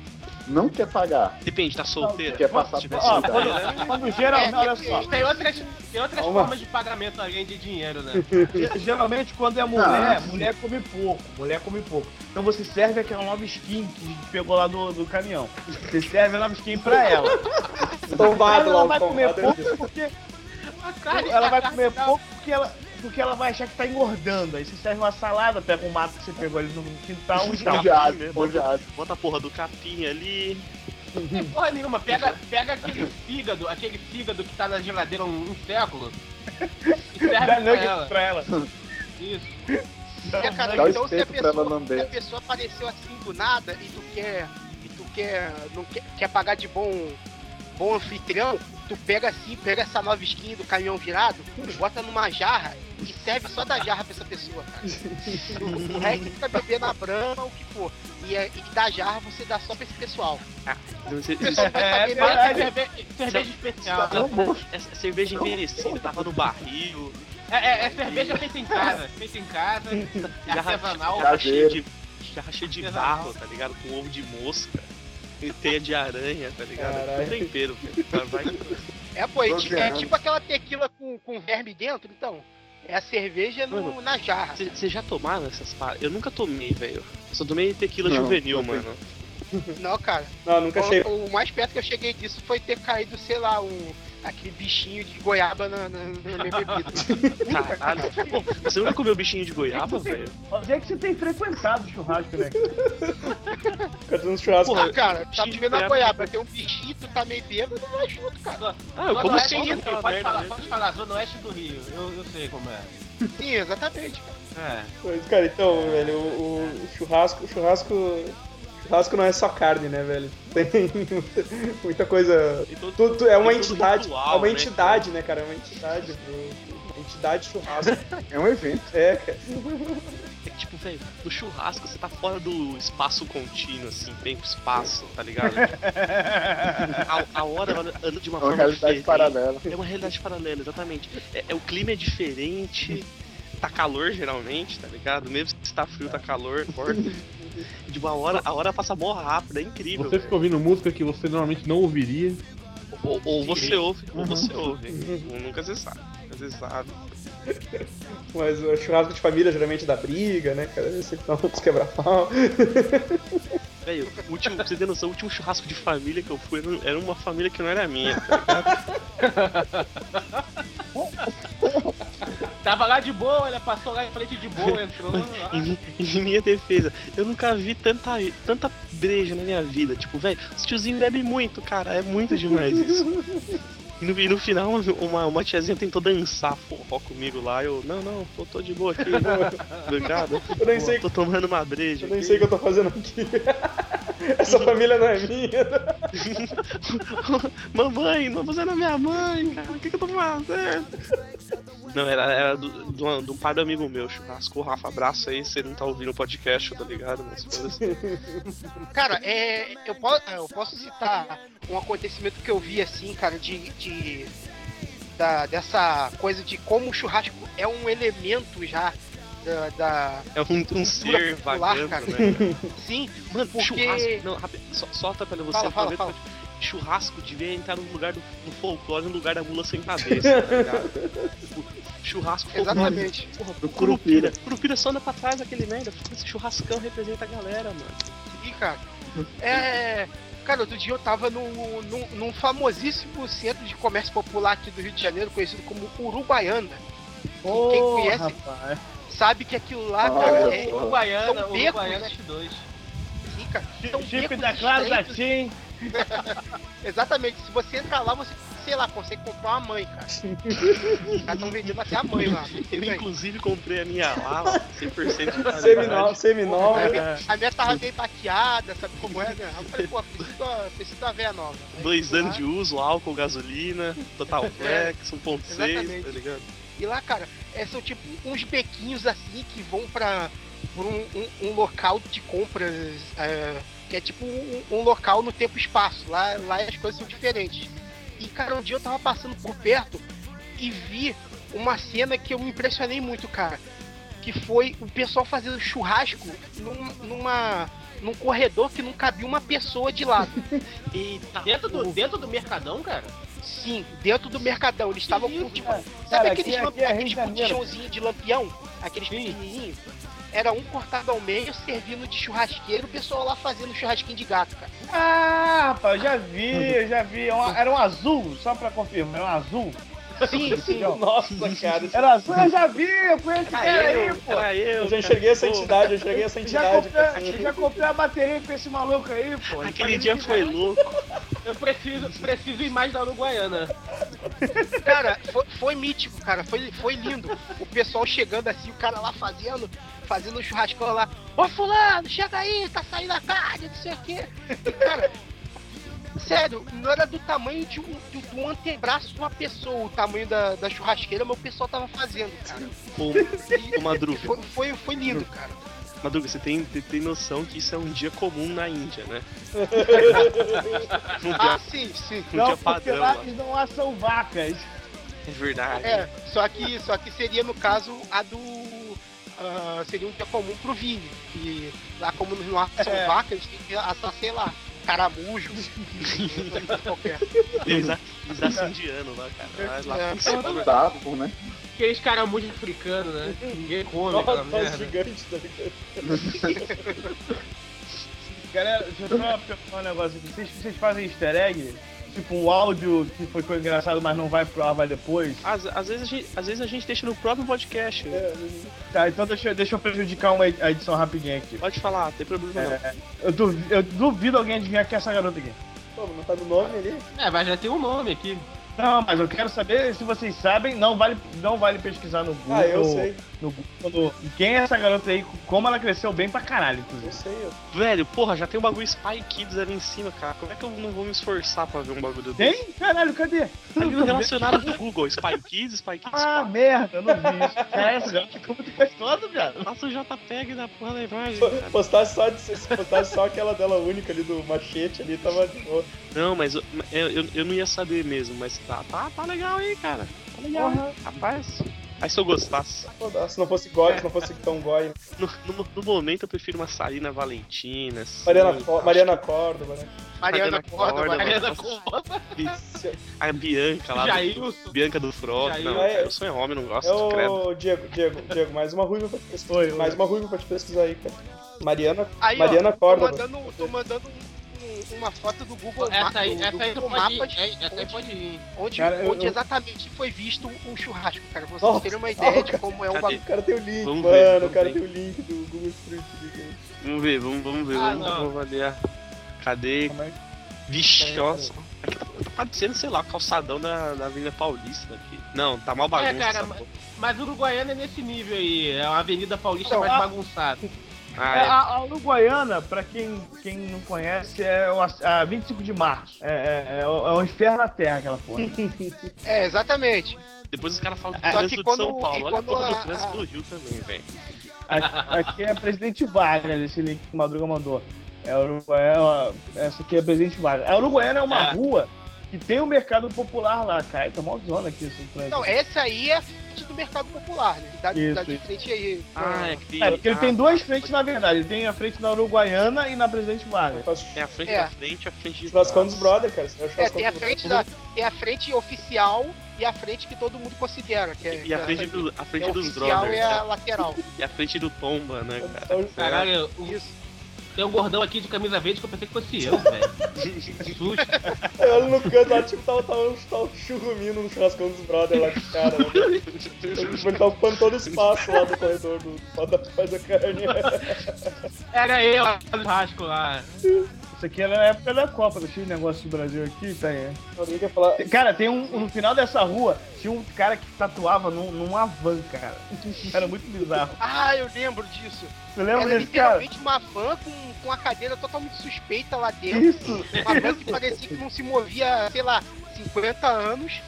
não quer pagar. Depende, tá solteiro. Quer passar tiver por solteiro, quando, quando geralmente, olha só. Tem outras, tem outras formas de pagamento além de dinheiro, né? Ge- Geralmente quando é mulher, Ah. mulher come pouco, mulher come pouco. Então você serve aquela nova skin que a gente pegou lá do, do caminhão. Você serve a nova skin pra ela. Tombado ela lá, vai comer pouco porque ela vai comer pouco porque ela, porque ela vai achar que tá engordando. Aí você serve uma salada, pega um mato que você pegou ali no quintal e tal. Conjado. Bota a porra do capim ali. Tem porra nenhuma, pega, pega aquele fígado, aquele fígado que tá na geladeira um, um século e serve Dá pra ela. pra ela. Isso. É, cara, Dá então se a, pessoa, se a pessoa apareceu assim do nada e tu quer. E tu quer. Não quer, quer pagar de bom. Bom anfitrião, tu pega assim, pega essa nova skin do caminhão virado, bota numa jarra e serve só da jarra pra essa pessoa, cara. O, o resto fica bebendo na brama, o que for. E, é- e da jarra você dá só pra esse pessoal. Você- O pessoal vai É mais Cerveja, cerveja especial. Essa cerveja envelhecida, tava no barril, É, é- é cerveja feita em casa. Feita em casa, jarra, artesanal. jarra cheia de, jarra cheia de barro, tá ligado? Com ovo de mosca, e teia de aranha, tá ligado? Caralho. Tudo tempero, velho. É, pô, é, é tipo aquela tequila com, com verme dentro, então. É a cerveja no- Mano, na jarra. Vocês já tomaram essas paradas? Eu nunca tomei, velho. Só tomei tequila Não, juvenil, não mano. Não, cara. Não, nunca achei. O, o mais perto que eu cheguei disso foi ter caído, sei lá, um, aquele bichinho de goiaba na, na, na minha bebida. Caralho. Pô, você nunca comeu bichinho de goiaba, velho? Onde é que você tem frequentado o churrasco, né? Fica dando churrasco. Ah, cara, tá vivendo a goiaba. tem um bichinho, tu tá meio bêbado, não vai junto, cara. Ah, eu como sem Rio, aquela pode falar, mesmo. pode falar, Zona Oeste do Rio. Eu, eu sei como é. Sim, exatamente, cara. É. Mas, cara, então, velho, o, o churrasco, o churrasco. Churrasco não é só carne, né, velho? Tem muita, muita coisa. Todo- Tu, tu- é uma entidade. ritual, é uma né, entidade, né, cara? É uma entidade. Uma entidade churrasco. É um evento. É, cara. É que, tipo, velho, no churrasco você tá fora do espaço contínuo, assim, tempo-espaço, tá ligado? A, a hora ela anda de uma É uma forma realidade diferente. paralela. É uma realidade paralela, exatamente. É, é- o clima é diferente, tá calor geralmente, tá ligado? Mesmo se tá frio, tá calor, importa. De uma hora, a hora passa mó rápido, é incrível. Você fica ouvindo música que você normalmente não ouviria. Ou, ou você ouve, ou você ouve. Nunca se sabe. Nunca se sabe. Mas o churrasco de família geralmente dá briga, né, cara? Sempre dá uns quebra-pau. Velho, o último, pra você ter noção, o último churrasco de família que eu fui era- era uma família que não era minha, tá ligado? Tava lá de boa, ela passou lá em frente de boa, entrou. lá. Em, em minha defesa, eu nunca vi tanta, tanta breja na minha vida. Tipo, velho, os tiozinhos bebem muito, cara, é muito demais isso. E no, e no final, uma, uma tiazinha tentou dançar forró comigo lá. Eu, não, não, tô, tô de boa aqui, obrigado. Eu nem sei, Tô tomando uma breja. eu nem aqui. sei o que eu tô fazendo aqui. Essa família não é minha. Mamãe, não você não é minha mãe, cara, o que, que eu tô fazendo? Não, era, era do, do, do pai do amigo meu, churrasco. O Rafa, abraço aí, você não tá ouvindo o podcast, tá ligado? Mas foda-se. Cara, é, eu, posso, eu posso citar um acontecimento que eu vi assim, cara, de. de da, dessa coisa de como o churrasco é um elemento já da. da- É um, um ser popular, vagando, cara. né? Sim, Mano, Porque- churrasco. Não, rápido, só, solta pra você. Fala, fala, fala. Churrasco devia entrar no lugar do, do folclore, no lugar da mula sem cabeça, tá ligado? Tipo, Churrasco Exatamente. Porra, Do Curupira. Curupira só anda pra trás daquele merda. Esse churrascão representa a galera, mano. Ih, cara. É. Cara, outro dia eu tava no, num, num famosíssimo centro de comércio popular aqui do Rio de Janeiro, conhecido como Uruguaiana. Ô, Quem conhece rapaz. sabe que aquilo lá, Ah, cara, é. Uruguaiana, São Uruguaiana becos. F2. Sim, cara. São Chip da Claro da. Exatamente. Se você entrar lá, você, sei lá, consegue comprar uma mãe, cara. Os caras estão vendendo até a mãe lá. Eu, inclusive, comprei a minha lá, ó, 100% de qualidade. Seminal, seminal. A minha, a minha tava bem baqueada, sabe como é, né? Eu falei, pô, preciso da, preciso da véia nova. Aí Dois lá, anos de uso, álcool, gasolina, total flex, 1.6, Exatamente. tá ligado? E lá, cara, é, são tipo uns bequinhos assim que vão pra, pra um, um- um local de compras, é, que é tipo um, um local no tempo e espaço. Lá, lá as coisas são diferentes. E, cara, um dia eu tava passando por perto e vi uma cena que eu me impressionei muito, cara. Que foi o pessoal fazendo churrasco num, numa, num corredor que não cabia uma pessoa de lado. Eita, dentro do, dentro do Mercadão, cara? Sim, dentro do Mercadão. Eles estavam com, tipo, cara? Sabe Cara, aqueles, aqui- é aqueles botijãozinhos de lampião? Aqueles pequenininhos? Era um cortado ao meio, servindo de churrasqueiro, o pessoal lá fazendo churrasquinho de gato, cara. Ah, rapaz, já vi, já vi. É Era um azul, só pra confirmar, era um azul. Sim, sim. Nossa, cara. Era azul, eu já vi, eu conheço esse cara aí, pô. Era eu, Eu já enxerguei essa entidade, eu enxerguei essa Já entidade. comprei, já comprei a bateria com esse maluco aí, pô. Aquele dia foi louco. Eu preciso, preciso ir mais da Uruguaiana. Cara, foi, foi mítico, cara. Foi, foi lindo. O pessoal chegando assim, o cara lá fazendo, fazendo um churrascão lá. Ô fulano, chega aí, tá saindo a carne, não sei o quê. E, cara, sério, não era do tamanho de um, de um antebraço de uma pessoa, o tamanho da, da churrasqueira, mas o pessoal tava fazendo, cara. Ô, ô, Madruga, Foi, foi, foi lindo, cara. Madruga, você tem, tem, tem noção que isso é um dia comum na Índia, né? um Ah, dia, sim, sim. um Não, dia porque padrão lá não assam vacas. É verdade. É, só que, só que seria no caso a do. ah, seria um dia comum pro Vini. E lá como não assam É. vaca, eles têm que assar, sei lá, caramujo. qualquer. Eles, a- eles assam indiano lá, cara. Lá, lá É. funciona. Sapo, né? Aqueles caramujos africanos, né? Ninguém come aquela Nossa, os merda. gigantes, tá ligado? Galera, deixa eu só perguntar um negócio aqui. Vocês, vocês fazem easter egg? Tipo, um áudio que foi, foi engraçado, mas não vai pro ar, vai depois? Às, às, vezes a gente, às vezes a gente deixa no próprio podcast. Tá, então deixa, eu- deixa eu prejudicar uma a edição rapidinha aqui. Pode falar, não tem problema não. É, eu, duvido, eu duvido alguém adivinhar quem é essa garota aqui. Pô, não tá no nome ali? É, mas já tem um nome aqui. Não, mas eu quero saber se vocês sabem, não vale, não vale pesquisar no Google. Ah, eu sei. No Google no- quem é essa garota aí, como ela cresceu bem pra caralho, Eu inclusive. sei, eu. Velho, porra, já tem um bagulho Spy Kids ali em cima, cara. Como é que eu não vou me esforçar pra ver um bagulho desse? Tem? Caralho, cadê? Tá ali no relacionado do Google, Spy Kids, Spy Kids Ah, 4. merda, eu não vi isso. Cara, essa garota ficou muito gostosa, viado. Passa o JPEG da porra da imagem, Po- cara. Postasse só, de- se postasse só aquela dela única ali do machete ali, tava de boa. Não, mas eu, eu, eu- eu não ia saber mesmo, mas tá, tá, tá legal aí, cara. Tá legal, Porra. rapaz. Aí se eu gostasse. Se não fosse goi, se não fosse tão goi. No, no, no momento eu prefiro uma Sarina Valentina, assim. Mariana, Co- Mariana Córdoba, né? Mariana Mariana Córdoba. Mariana. Córdoba. A Bianca lá. do-. Bianca do Frog. Jair. Não, É- eu sou homem, não gosto, credo. Diego, Diego, Diego, mais uma ruiva pra te pesquisar. Mais uma ruiva pra te pesquisar aí, cara. Mariana, Aí, Mariana ó, Córdoba. Tô mandando, tô mandando um- uma foto do Google Essa aí, do, essa do aí Google pode. Mapas, é, Essa aí onde- pode ir. onde, Cara, eu- onde eu- exatamente foi visto um churrasco, cara. Pra vocês Nossa, terem uma ideia de cara. como é um Cadê? bagulho. o cara tem o link, Vamos mano, ver, o cara ver. tem o link do Google Street View. Vamos ver, vamos, vamos ver, Ah, vamos, não. vamos avaliar. Cadê? Como é? Vixe, nossa. Aqui tá, tá parecendo, sei lá, calçadão da, da Avenida Paulista aqui. Não, tá mal bagunça. É, cara, mas-. Mas Uruguaiana é nesse nível aí. É a Avenida Paulista Não, mais a- bagunçada. Ah, É, é. a, a Uruguaiana, pra quem, quem não conhece, é o, a 25 de março. É, é, é, o, é o inferno na terra, aquela porra. É, exatamente. Depois os caras falam do que trânsito de quando- São Paulo. Olha a quando porra a- do trânsito a- do Rio também, velho. Aqui, é Presidente Wagner, esse link que o Madruga mandou. É Uruguaiana, essa aqui é Presidente Wagner. A Uruguaiana é uma É. rua que tem um mercado popular lá, cara. Tá mó zona aqui. Não, essa aí é a frente do mercado popular, né? Dá, Isso, dá de isso. frente aí. Ah, é que É, porque ele ah, tem duas frentes, na verdade. Ele tem a frente na Uruguaiana e na Presidente Vargas. É a frente É. da frente, a frente de dos trás. brother, cara. É É, tem a dos frente da. Tem a frente oficial e a frente que todo mundo considera. Que é, E a frente, é- do, a é frente dos oficial brothers. e a né? lateral. E a frente do Tomba, né, cara? Então, Caralho, o- tem um gordão aqui de camisa verde que eu pensei que fosse eu, velho. Que susto. Eu olho no canto lá, tipo, tava, tava, tava um churrumino no churrascão dos brother lá. Né? Tipo, Ele tá ocupando todo o espaço lá do corredor do da faz a carne. Era eu, lá no churrasco lá. Isso aqui era na época da Copa, deixa eu negócio do Brasil aqui, tá aí. Falar. Cara, tem um. No final dessa rua, tinha um cara que tatuava num, numa van, cara. Era muito bizarro. Ah, eu lembro disso. Você lembra Era desse cara? literalmente uma van com, com uma cadeira totalmente suspeita lá dentro. Isso! Uma van que parecia que não se movia, sei lá, 50 anos.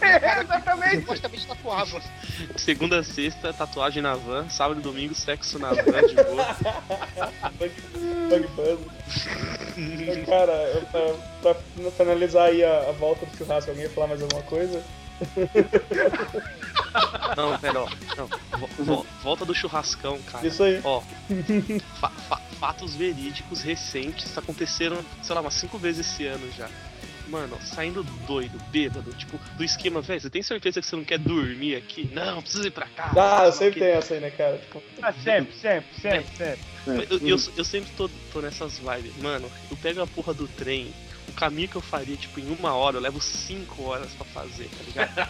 É, exatamente! Tatuava. Segunda a sexta, tatuagem na van. Sábado e domingo, sexo na van, de boa. Bug Buzz. Cara, eu- pra, pra finalizar aí a, a volta do churrasco, alguém ia falar mais alguma coisa? Não, pera, ó. Não, vo- vo- volta do churrascão, cara. Isso aí. Ó, fa- fa- fatos verídicos recentes aconteceram, sei lá, umas cinco vezes esse ano já. Mano, saindo doido, bêbado, tipo, do esquema, velho, você tem certeza que você não quer dormir aqui? Não, precisa ir pra casa. Ah, eu sempre tenho essa aí, né, cara? Tipo, Ah, sempre, sempre, sempre, sempre. Mas Eu, eu, eu sempre tô, tô nessas vibes. Mano, eu pego a porra do trem, o caminho que eu faria, tipo, em uma hora, eu levo cinco horas pra fazer, tá ligado?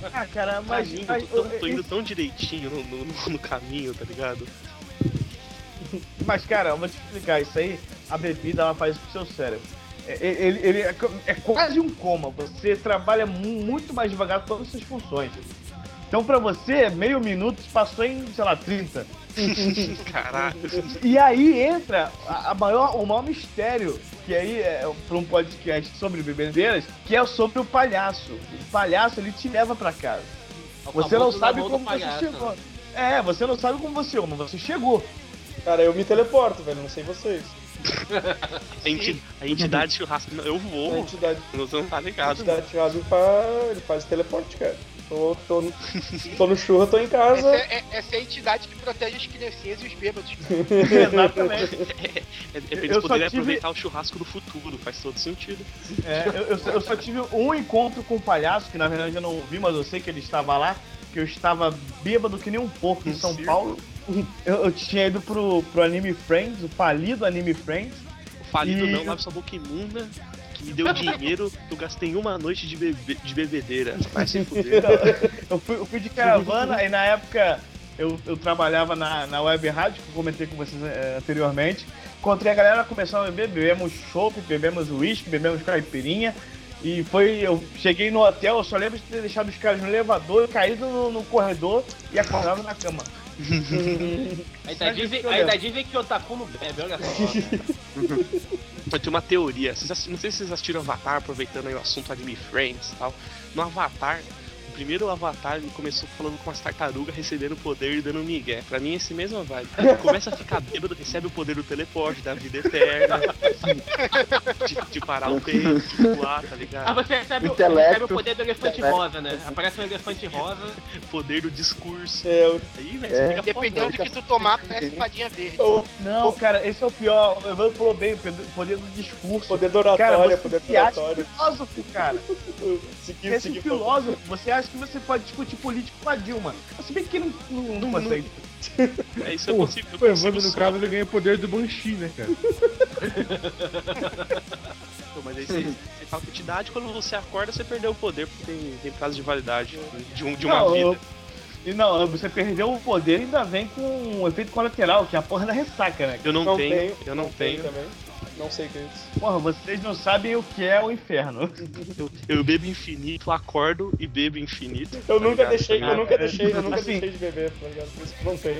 Ah, cara, mas. Caminho, mas eu tô, tô indo tão direitinho no, no- no- no caminho, tá ligado? Mas, cara, eu vou te explicar, isso aí, a bebida ela faz isso pro seu cérebro. É- é- Ele, ele é, é quase um coma, você trabalha mu- muito mais devagar todas as suas funções. Então, pra você, meio minuto passou em, sei lá, 30. Caralho. E aí entra a, a maior, o maior mistério, que aí é para um podcast sobre bebedeiras, que é sobre o palhaço. O palhaço, ele te leva pra casa. Você não sabe como você chegou. É, você não sabe como você ama, você chegou. Cara, eu me teleporto, velho, não sei vocês. A, enti- a entidade churrasco. Eu A vou. entidade, Você não tá a ligado. entidade de churrasco ele faz, ele faz teleporte, cara. Tô, tô, no, tô no churra, tô em Essa casa. é, é- essa é a entidade que protege as criancinhas e os bêbados. Exatamente. É, é pra Eu eles só poderem tive- aproveitar o churrasco do futuro, faz todo sentido. É, eu, eu só- eu só tive um encontro com o palhaço, que na verdade eu não vi, mas eu sei que ele estava lá, que eu estava bêbado que nem um porco em Um São. Paulo. Eu, eu tinha ido pro, pro Anime Friends, o falido Anime Friends. O falido E- não, lave sua boca imunda, que me deu dinheiro que eu gastei uma noite de, bebe- de bebedeira. Vai se fuder. Eu fui, eu fui de caravana e na época eu, eu trabalhava na, na web rádio, que eu comentei com vocês eh, anteriormente. Encontrei a galera começando a beber, bebemos chopp, bebemos uísque, bebemos caipirinha. E foi, eu cheguei no hotel, eu só lembro de ter deixado os caras no elevador, caído no, no corredor e acordado na cama. Ainda dizem, ainda dizem que o Otaku não bebe, olha só. Eu tenho uma teoria. Vocês não sei se vocês assistiram Avatar, aproveitando aí o assunto Anime Friends e tal. No Avatar, o primeiro Avatar ele começou falando com as tartarugas recebendo poder e dando migué. Pra mim, é esse mesmo vibe. Começa a ficar bêbado, recebe o poder do teleporte, da vida eterna, de, de parar o tempo, de voar, tá Ah, ligado? você recebe, o- Intelecto. recebe o poder do elefante Intelecto. rosa, né? Aparece um elefante rosa. Poder do discurso. É, eu, Aí, velho, É. você fica Dependendo do que tu tomar, parece fadinha verde. eu, Não, cara, esse é o pior. O Evandro falou bem, o poder do discurso. poder do oratório, Cara, poder do oratório. filósofo, cara. Seguir, Esse seguir filósofo, você acha que você pode discutir político com a Dilma. Se bem que não, não, não consegue. É isso Pô, consigo. Eu O Evandro, no caso, ele ganha o poder do Banshee, né, cara? Pô, Mas aí você, você fala que te dá, quando você acorda, você perdeu o poder, porque tem, tem prazo de validade de, um, de uma Não, vida. eu- E não, você perdeu o poder e ainda vem com um efeito colateral, que é a porra da ressaca, né? Eu não, Não tenho, tenho, eu não, tenho. também. Não sei o que é isso. Porra, vocês não sabem o que é o inferno. Eu, eu bebo infinito, acordo e bebo infinito. Eu tá nunca ligado? deixei, eu nunca deixei, eu nunca assim- deixei de beber, tá ligado? Por isso que não tem.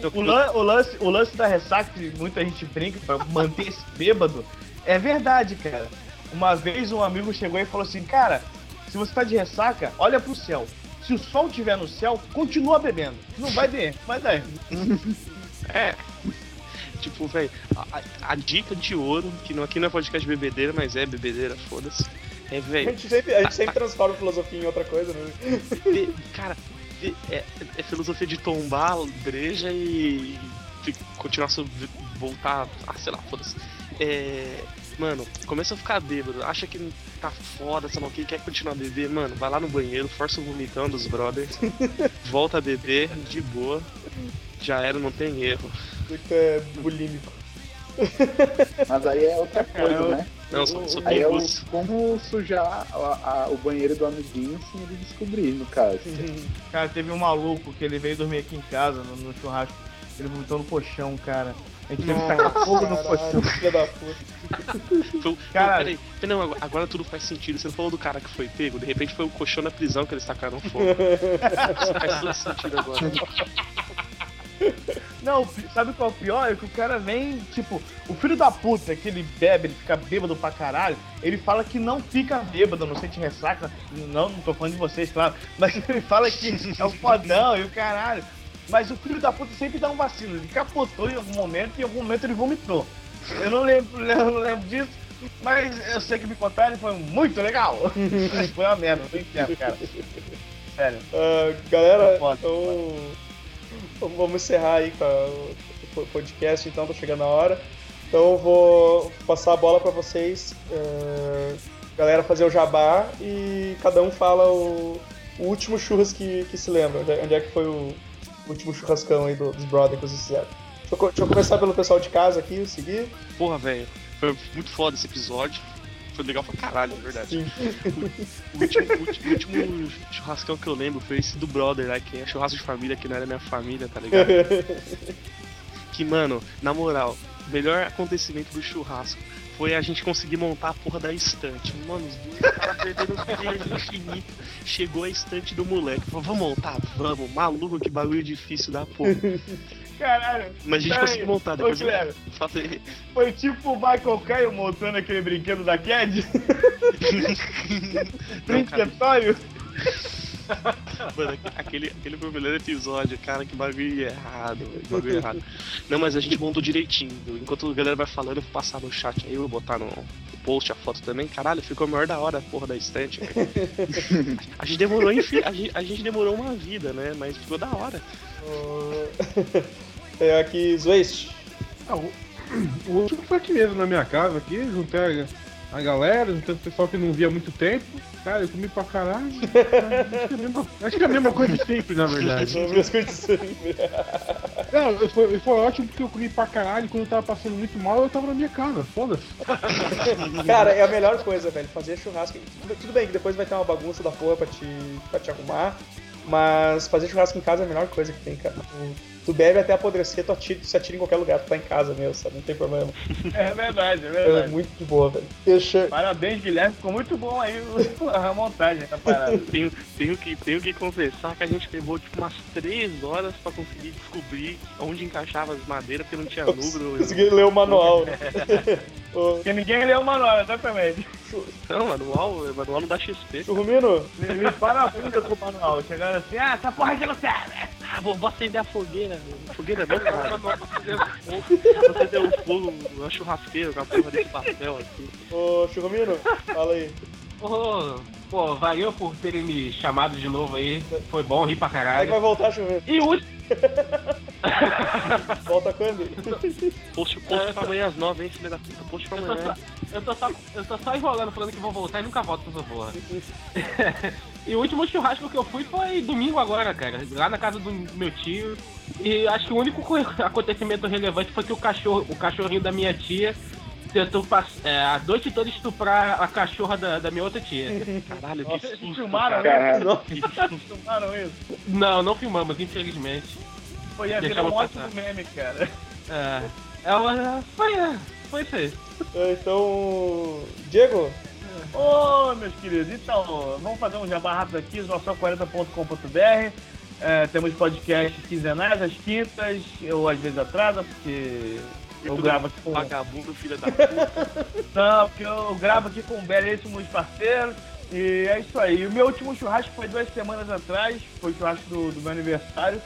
Eu- O, lan- o lance, o lance da ressaca, que muita gente brinca pra manter esse bêbado, é verdade, cara. Uma vez um amigo chegou e falou assim, cara, se você tá de ressaca, olha pro céu. Se o sol estiver no céu, continua bebendo. Não vai der, vai dar. É. Tipo, velho, a, a- a dica de ouro, que não, aqui não é podcast de bebedeira, mas é bebedeira, foda-se. É, A velho, gente sempre, a gente sempre transforma a filosofia em outra coisa, né? Cara, é, é filosofia de tombar, breja e de continuar a voltar. Ah, sei lá, foda-se. É. Mano, começa a ficar bêbado, acha que tá foda, sei lá o que, quer continuar a beber, mano, vai lá no banheiro, força o vomitão dos brothers, volta a beber, de boa, já era, não tem erro. Que é bulímico. Mas aí é outra coisa, eu- né? Não, só, só Aí tem é o, como sujar a- a- o banheiro do amiguinho sem ele descobrir, no caso. Cara, teve um maluco que ele veio dormir aqui em casa, no, no churrasco. Ele vomitou no colchão, cara. A gente teve que tacar fogo no colchão. Filha da puta. Não, peraí, não, agora, agora tudo faz sentido. Você não falou do cara que foi pego, de repente foi o colchão na prisão que eles tacaram fogo. Isso faz todo sentido agora. Não, sabe qual é o pior? É que o cara vem, tipo, o filho da puta que ele bebe, ele fica bêbado pra caralho, ele fala que não fica bêbado, não sente ressaca. Não, não tô falando de vocês, claro. Mas ele fala que é o fodão e o caralho. Mas o filho da puta sempre dá um vacilo. Ele capotou em algum momento e em algum momento ele vomitou. Eu não lembro, eu não lembro disso. Mas eu sei que me contaram e foi muito legal. Foi uma merda, não entendo, cara. Sério. Ah, galera, Foda, então vamos encerrar aí com o podcast, então tá chegando a hora. Então eu vou passar a bola pra vocês, ah, galera, fazer o jabá e cada um fala o, o último churras que, que se lembra. Onde é, é que foi o último churrascão aí do- dos brothers que vocês fizeram? Deixa eu, deixa eu começar pelo pessoal de casa aqui, seguir. Porra, velho, foi muito foda esse episódio. Foi legal pra caralho, na verdade. O último, último- último churrascão que eu lembro foi esse do brother, né? Que é churrasco de família, que não era minha família, tá ligado? que, mano, na moral, o melhor acontecimento do churrasco foi a gente conseguir montar a porra da estante. Mano, os dois caras perderam o infinito. Chegou a estante do moleque. Falou, vamos montar? Vamos. Maluco, que bagulho difícil da porra. Caralho. Mas a gente conseguiu montar. ô, Depois eu Guilherme. falei, Foi tipo o Michael Caio montando aquele brinquedo da Cad? Brinquetório? Mano, aquele, aquele foi o melhor episódio, cara, que bagulho errado, que bagulho errado. Não, mas a gente montou direitinho. Enquanto a galera vai falando, eu vou passar no chat aí, eu vou botar no post a foto também. Caralho, ficou a maior da hora a porra da estante. a, gente demorou, enfim, a, gente, a gente demorou uma vida, né? Mas ficou da hora. É aqui, Zwaste. Ah, o, o último foi aqui mesmo, na minha casa, aqui, juntei a, a galera, juntei o pessoal que não via há muito tempo. Cara, eu comi pra caralho. Acho que é a mesma, acho que é a mesma coisa de sempre, na verdade. Sobre as coisas de sempre. Não, foi, foi ótimo porque eu comi pra caralho. Quando eu tava passando muito mal, eu tava na minha casa, foda-se. Cara, é a melhor coisa, velho. Fazer churrasco. Tudo- Tudo bem que depois vai ter uma bagunça da porra pra te, pra te arrumar. Mas fazer churrasco em casa é a melhor coisa que tem, cara. Tu- bebe até apodrecer, tu, atira, tu se atira em qualquer lugar, tu tá em casa mesmo, sabe? Não tem problema. É verdade, é É verdade. muito de boa, velho. Deixa. Parabéns, Guilherme. Ficou muito bom aí a montagem da parada. Tenho, tenho, que, tenho que confessar que a gente levou tipo umas 3 horas pra conseguir descobrir onde encaixava as madeiras, porque não tinha número. Consegui ler o manual. né? Porque ninguém leu o manual, exatamente. Não, manual, manual não dá XP. Churrumino, Me, me parabéns com o manual. Chegaram assim, ah, essa porra aqui não serve. Ah, vou, vou acender a fogueira, velho. Fogueira não, cara. Vou acender o fogo na churrasqueira com a porra desse papel aqui. ô Churrumino, fala aí. Ô, pô, valeu por terem me chamado de novo aí. Foi bom, ri pra Como é que caralho. vai voltar, Churrumino? E o último. Volta quando? Post, post pra amanhã às 9, hein, filha da puta. Post pra Eu tô, amanhã. só, eu, tô só, eu tô só enrolando falando que vou voltar e nunca volto pra essa porra. e o último churrasco que eu fui foi domingo agora, cara. Lá na casa do meu tio. E acho que o único co- acontecimento relevante foi que o cachorro, o cachorrinho da minha tia tentou é, a noite toda estuprar a cachorra da, da minha outra tia. Caralho, que Vocês susto. filmaram cara. isso? Filmaram isso? Não, não filmamos, infelizmente. Foi ia virar um ótimo passar. meme, cara. É, ela foi, é, foi isso aí. É, Então. Diego, Ô, meus queridos, então, vamos fazer um jabá rápido aqui, noção40.com.br. É, temos podcasts quinzenais, às quintas, ou às vezes atrasa, porque eu gravo aqui com. Vagabundo, filha da puta. Não, porque eu gravo aqui com belíssimos parceiros. E é isso aí. O meu último churrasco foi duas semanas atrás, foi o churrasco do, do meu aniversário,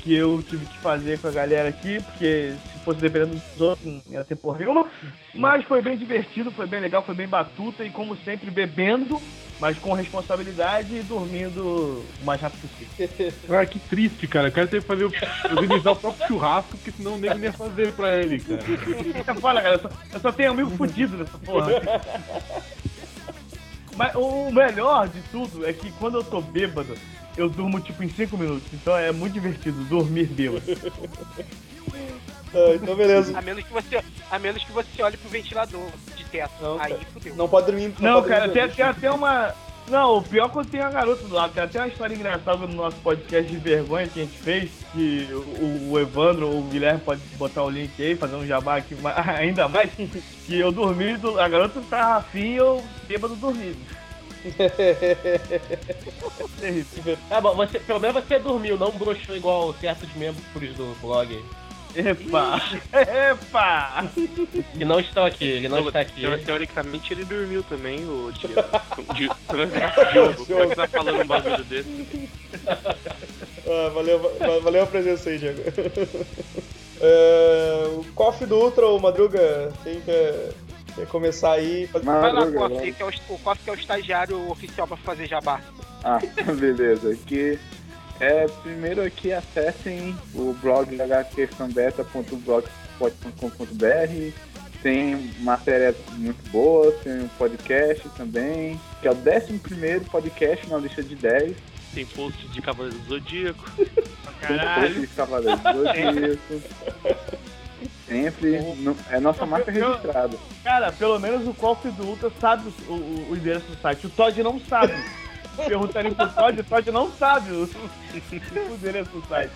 que eu tive que fazer com a galera aqui, porque fosse dependendo dos outros, ia ter porra nenhuma. Mas foi bem divertido, foi bem legal, foi bem batuta e como sempre bebendo, mas com responsabilidade e dormindo o mais rápido possível. Cara, que triste, cara. Eu quero ter que fazer o, organizar o próprio churrasco, porque senão o nego ia fazer pra ele, cara. Fala, cara, eu só, eu só tenho amigo fudido nessa porra. Mas o melhor de tudo é que quando eu tô bêbado, eu durmo tipo em 5 minutos. Então é muito divertido dormir bêbado. Ah, então beleza. A menos que você, a menos que você olhe pro ventilador de teto. Não, Aí cara. fudeu. Não pode dormir. Não, pode cara, dormir tem, tem até uma. Não, o pior é quando tem a garota do lado. Tem até uma história engraçada no nosso podcast de vergonha que a gente fez. Que o, o Evandro ou o Guilherme pode botar o link aí, fazer um jabá aqui ainda mais. Que eu dormi, do- a garota tava afim e eu bêbado dormindo. Terrível. Tá bom, você, pelo menos você dormiu, não broxou igual certos membros do blog. Epa! Epa! Que não estão aqui, ele não está aqui. Teo- Teoricamente ele dormiu também, o Diogo. Di- Diogo, como é que tá falando um bagulho desse? Ah, valeu, va- valeu a presença aí, Diego. É, o Coffee do Ultra, o Madruga, quem quer, quer começar aí? Faz- Vai lá, Madruga, Coffee, vai. que é o, o Coffee que é o estagiário oficial pra fazer jabá. Ah, beleza. Aqui é primeiro aqui acessem o blog hqsambeta.blogspot.com.br. Tem matérias muito boas, tem um podcast também, que é o 11 podcast na lista de 10. Tem post de Cavaleiro do Zodíaco. Tem post de Cavaleiros do Zodíaco. Sempre. é nossa marca registrada. Cara, pelo menos o Coffee do Ultra sabe o, o- o endereço do site. O Todd não sabe. Perguntaram pro Todd, o Todd não sabe o, o endereço do site.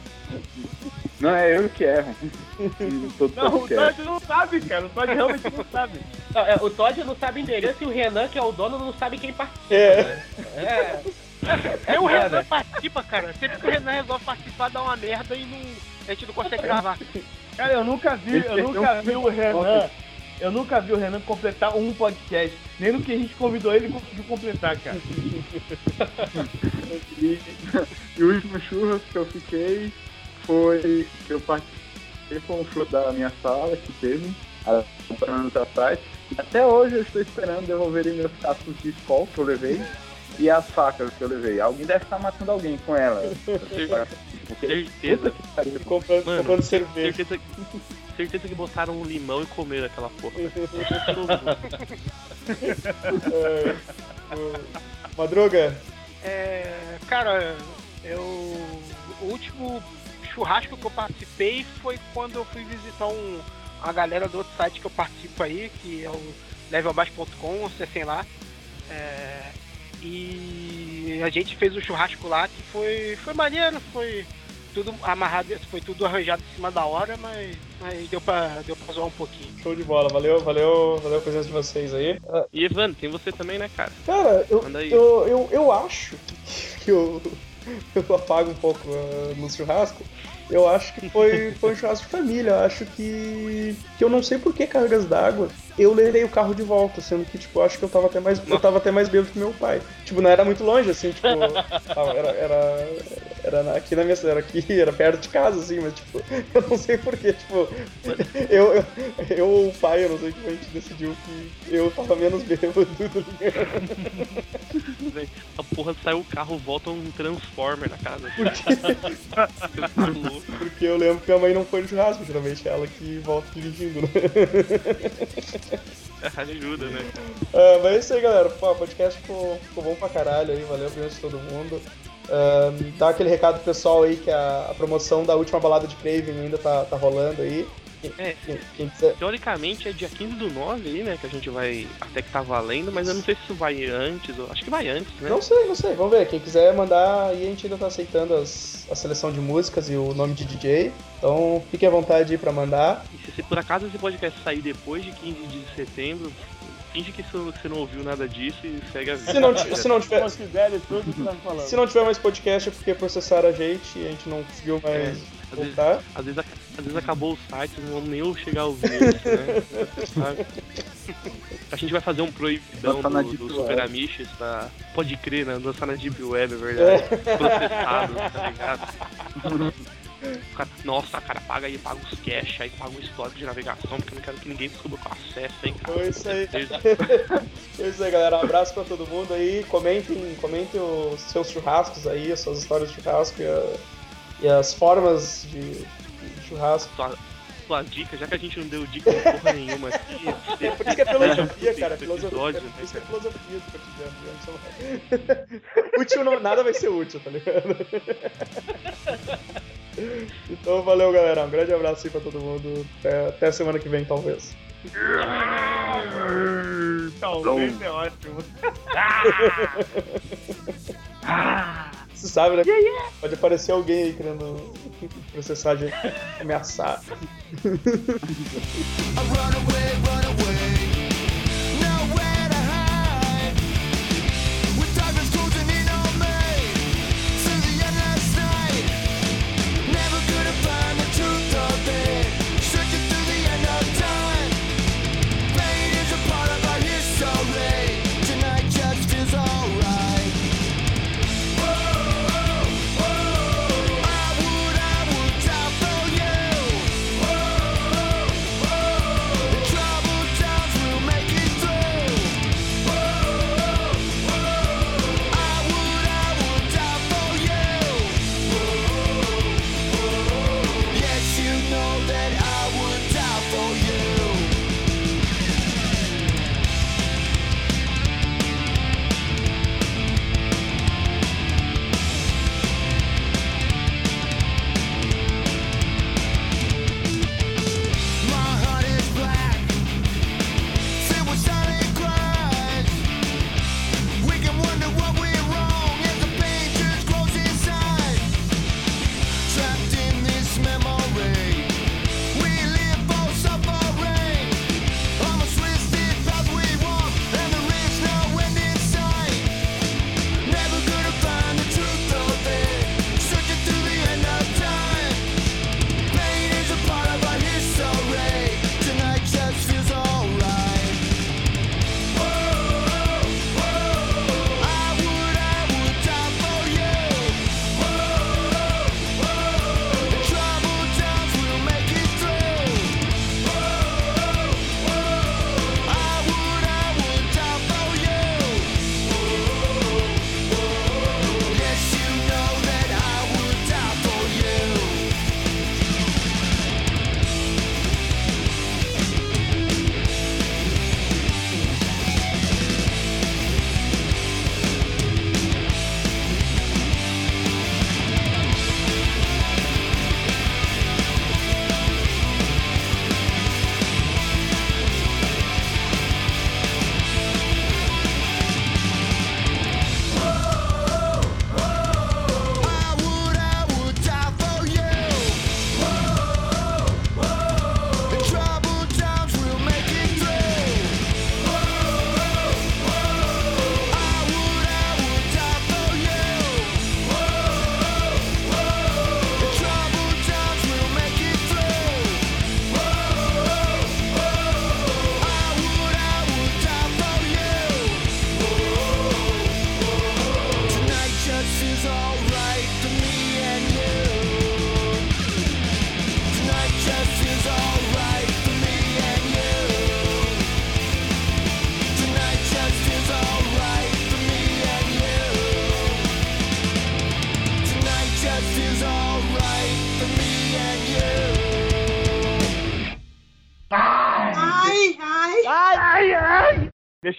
Não é eu que erro. Todo Não, o. Todd não sabe, cara. O Todd realmente não sabe. Não, é, o Todd não sabe endereço e o Renan, que é o dono, não sabe quem participa. É, É, Nem o É, Renan né? participa, cara. Sempre que o Renan resolve participar, dá uma merda e não, a gente não consegue gravar. Cara, eu nunca vi, eu perdeu nunca vi o Renan. Eu nunca vi o Renan completar um podcast. Nem no que a gente convidou ele, ele conseguiu completar, cara. E, e o último churras que eu fiquei foi que eu participei com um show da minha sala que teve há anos atrás. Até hoje eu estou esperando devolverem meus cascos de escola que eu levei e as facas que eu levei. Alguém deve estar matando alguém com ela. Certeza. comprando, Mano, comprando cerveja. Certeza, certeza que botaram um limão e comeram aquela porra. É, Madruga, É, cara, eu. O último churrasco que eu participei foi quando eu fui visitar um, a galera do outro site que eu participo aí, que é o levelbaixo.com, acessem lá. É, e a gente fez um churrasco lá que foi, foi maneiro, foi tudo amarrado, foi tudo arranjado em cima da hora, mas, mas deu, pra, deu pra zoar um pouquinho. show de bola. Valeu, valeu, valeu a presença de vocês aí. Ah, E Evandro, tem você também, né, cara? Cara, eu, eu, eu, eu acho que, eu, eu apago um pouco ah, no churrasco. Eu acho que foi, foi um churrasco de família. Eu acho que. que eu não sei por que cargas d'água. Eu levei o carro de volta, sendo que, tipo, eu acho que eu tava até mais. Eu tava até mais bêbado que meu pai. Tipo, não era muito longe, assim, tipo. era, era, era aqui na minha era aqui, era perto de casa, assim, mas tipo, eu não sei porquê, tipo, eu, eu, eu ou o pai, eu não sei como a gente decidiu que eu tava menos bêbado tá Véi, A porra saiu o carro, volta um Transformer na casa. Você tá. Porque eu lembro que a mãe não foi no churrasco, geralmente é ela que volta dirigindo, né? Ajuda, né? Ah, mas é isso aí, galera. Pô, o podcast ficou, ficou bom pra caralho aí, valeu a presença de todo mundo. Ah, dá aquele recado pro pessoal aí que a, a promoção da última balada de Craven ainda tá, tá rolando aí. É. quem- quem quiser. Teoricamente é dia 15 do 9 aí, né? Que a gente vai. Até que tá valendo, mas eu não sei se isso vai antes. ou- Acho que vai antes, né? Não sei, não sei, vamos ver. Quem quiser mandar aí, a gente ainda tá aceitando as, a seleção de músicas e o nome de DJ. Então fique à vontade aí pra mandar. Se, por acaso esse podcast sair depois de 15 de setembro, finge que você não ouviu nada disso e segue a vida. Se não, se não tiver. Que tá falando. Se não tiver mais podcast é porque processaram a gente e a gente não conseguiu mais Às vezes, às, vezes, às vezes acabou o site, não nem eu chegar a ouvir isso, né? Sabe? A gente vai fazer um proibidão do, do. Super Amiches pra. Pode crer, né? Lançar na Deep Web, é verdade. Processado, tá ligado? Cara, nossa, cara, paga aí, paga os cash, aí paga o histórico de navegação, porque eu não quero que ninguém descubra o acesso, hein, cara. Foi isso aí. É isso aí, galera. Um abraço pra todo mundo aí. Comentem, comentem os seus churrascos aí, as suas histórias de churrasco e, a- e as formas de, de churrasco. Sua, sua dica, já que a gente não deu dica de porra nenhuma aqui. É por isso que é filosofia, cara. Esse Filosofia, episódio, é né, por isso que é filosofia do cotidiano. né? Útil não, nada vai ser útil, tá ligado? Então valeu, galera. Um grande abraço aí pra todo mundo. Até, até semana que vem, talvez. Talvez é ótimo. Você sabe, né? Pode aparecer alguém aí querendo processar a gente, ameaçar.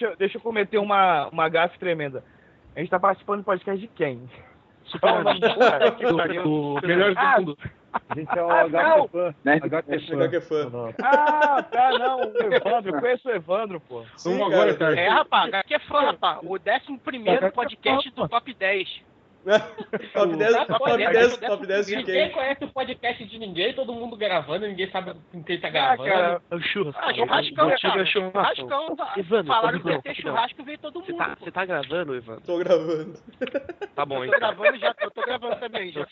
Deixa, eu- deixa eu cometer uma, uma gafe tremenda. A gente tá participando do podcast de quem? Super Do- do melhor Ah, do mundo. A gente é o Ah, fã. Né? É fã. Ah, tá, não. O Evandro, eu conheço o Evandro, pô. Sim, cara. agora, cara. É, rapaz, é fã, rapaz. O 11 primeiro podcast do Top 10. top 10, Top top 10, 10, top top 10 de Ninguém quem? conhece o podcast de ninguém, todo mundo gravando, ninguém sabe com quem tá Ah, gravando. cara. É o churrasco. Ah, churrascão, cara. é churrasco. Churrascão. Evandro, Falaram que ia ter churrasco e veio todo Você mundo. tá, você tá gravando, Evandro? Tô gravando. Tá bom, Eu tô então. gravando já, eu tô gravando também, já.